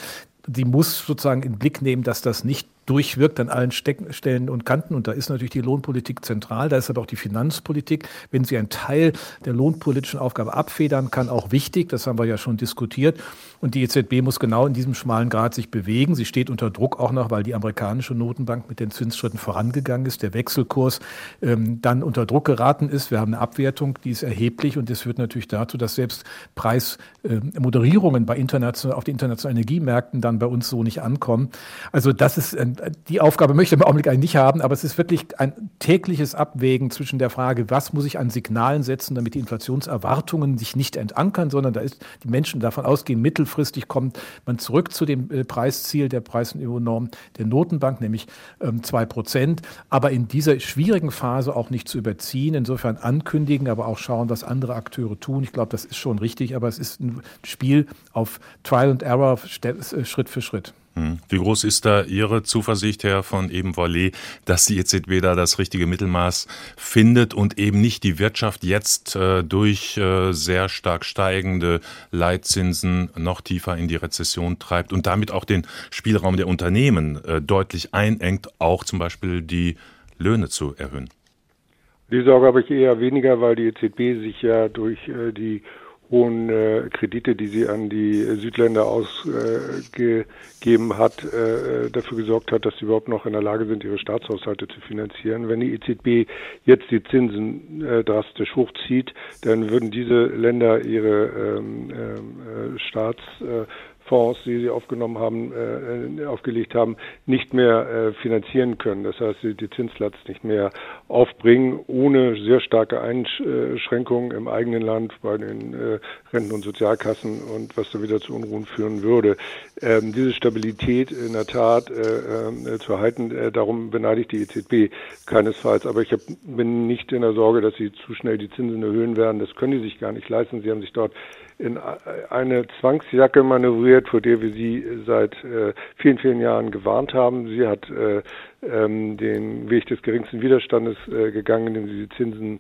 Speaker 4: Sie muss sozusagen in den Blick nehmen, dass das nicht durchwirkt an allen Stellen und Kanten. Und da ist natürlich die Lohnpolitik zentral. Da ist aber auch die Finanzpolitik, wenn sie einen Teil der lohnpolitischen Aufgabe abfedern kann, auch wichtig. Das haben wir ja schon diskutiert. Und die EZB muss genau in diesem schmalen Grad sich bewegen. Sie steht unter Druck auch noch, weil die amerikanische Notenbank mit den Zinsschritten vorangegangen ist, der Wechselkurs ähm, dann unter Druck geraten ist. Wir haben eine Abwertung, die ist erheblich und das führt natürlich dazu, dass selbst Preismoderierungen bei international, auf den internationalen Energiemärkten dann bei uns so nicht ankommen. Also das ist ein die Aufgabe möchte man im Augenblick eigentlich nicht haben, aber es ist wirklich ein tägliches Abwägen zwischen der Frage, was muss ich an Signalen setzen, damit die Inflationserwartungen sich nicht entankern, sondern da ist die Menschen davon ausgehen, mittelfristig kommt man zurück zu dem äh, Preisziel der Preisniveau-Norm der Notenbank, nämlich ähm, zwei Prozent, aber in dieser schwierigen Phase auch nicht zu überziehen, insofern ankündigen, aber auch schauen, was andere Akteure tun. Ich glaube, das ist schon richtig, aber es ist ein Spiel auf Trial and Error, äh, Schritt für Schritt.
Speaker 2: Hm. Wie groß ist da Ihre Zuversicht, Herr von eben Vollet, dass die EZB da das richtige Mittelmaß findet und eben nicht die Wirtschaft jetzt äh, durch äh, sehr stark steigende Leitzinsen noch tiefer in die Rezession treibt und damit auch den Spielraum der Unternehmen äh, deutlich einengt, auch zum Beispiel die Löhne zu erhöhen?
Speaker 5: Die Sorge habe ich eher weniger, weil die EZB sich ja durch äh, die hohen äh, Kredite, die sie an die Südländer ausgegeben äh, hat, äh, dafür gesorgt hat, dass sie überhaupt noch in der Lage sind, ihre Staatshaushalte zu finanzieren. Wenn die EZB jetzt die Zinsen äh, drastisch hochzieht, dann würden diese Länder ihre ähm, äh, Staats äh, Fonds, die sie aufgenommen haben, äh, aufgelegt haben, nicht mehr äh, finanzieren können. Das heißt, sie die Zinslast nicht mehr aufbringen, ohne sehr starke Einschränkungen im eigenen Land bei den äh, Renten- und Sozialkassen und was da wieder zu Unruhen führen würde. Ähm, diese Stabilität in der Tat äh, äh, zu erhalten, äh, darum beneide ich die EZB keinesfalls. Aber ich hab, bin nicht in der Sorge, dass sie zu schnell die Zinsen erhöhen werden. Das können die sich gar nicht leisten. Sie haben sich dort in eine Zwangsjacke manövriert, vor der wir sie seit äh, vielen, vielen Jahren gewarnt haben. Sie hat äh, ähm, den Weg des geringsten Widerstandes äh, gegangen, indem sie die Zinsen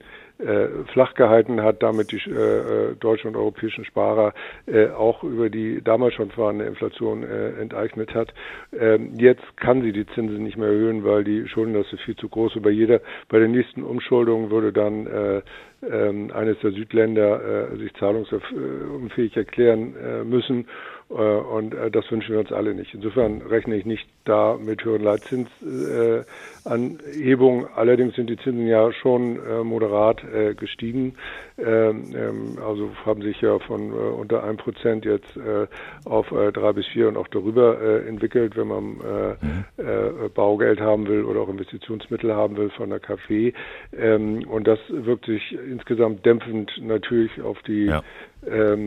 Speaker 5: flach gehalten hat, damit die äh, äh, deutschen und europäischen Sparer äh, auch über die damals schon vorhandene Inflation äh, enteignet hat. Ähm, jetzt kann sie die Zinsen nicht mehr erhöhen, weil die Schuldenlast ist viel zu groß. Und bei jeder, bei der nächsten Umschuldung würde dann äh, ähm, eines der Südländer äh, sich zahlungsunfähig erklären äh, müssen. Äh, und äh, das wünschen wir uns alle nicht. Insofern rechne ich nicht da mit höheren Leitzinsanhebungen. Allerdings sind die Zinsen ja schon äh, moderat gestiegen. Ähm, ähm, also haben sich ja von unter einem Prozent jetzt auf drei bis vier und auch darüber entwickelt, wenn man mhm. Baugeld haben will oder auch Investitionsmittel haben will von der KfW. Ähm, und das wirkt sich insgesamt dämpfend natürlich auf die ja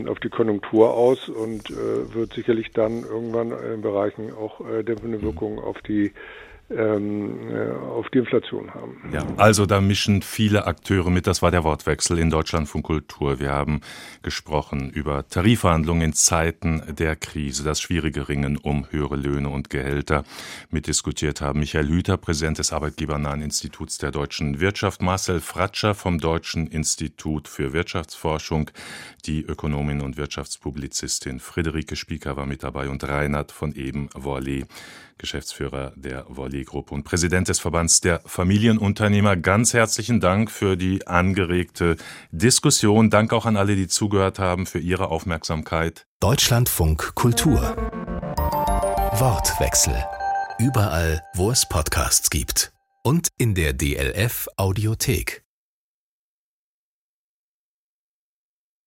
Speaker 5: auf die Konjunktur aus und äh, wird sicherlich dann irgendwann in Bereichen auch äh, dämpfende Wirkungen auf die ähm, äh, auf die Inflation haben.
Speaker 2: Ja, also da mischen viele Akteure mit. Das war der Wortwechsel in Deutschland von Kultur. Wir haben gesprochen über Tarifverhandlungen in Zeiten der Krise, das schwierige Ringen um höhere Löhne und Gehälter. Mitdiskutiert haben Michael Hüter, Präsident des Arbeitgebernahen Instituts der deutschen Wirtschaft, Marcel Fratscher vom Deutschen Institut für Wirtschaftsforschung, die Ökonomin und Wirtschaftspublizistin Friederike Spieker war mit dabei und Reinhard von eben Worley Geschäftsführer der Volley-Gruppe und Präsident des Verbands der Familienunternehmer. Ganz herzlichen Dank für die angeregte Diskussion. Dank auch an alle, die zugehört haben, für ihre Aufmerksamkeit.
Speaker 1: Deutschlandfunk Kultur. Wortwechsel. Überall, wo es Podcasts gibt. Und in der DLF Audiothek.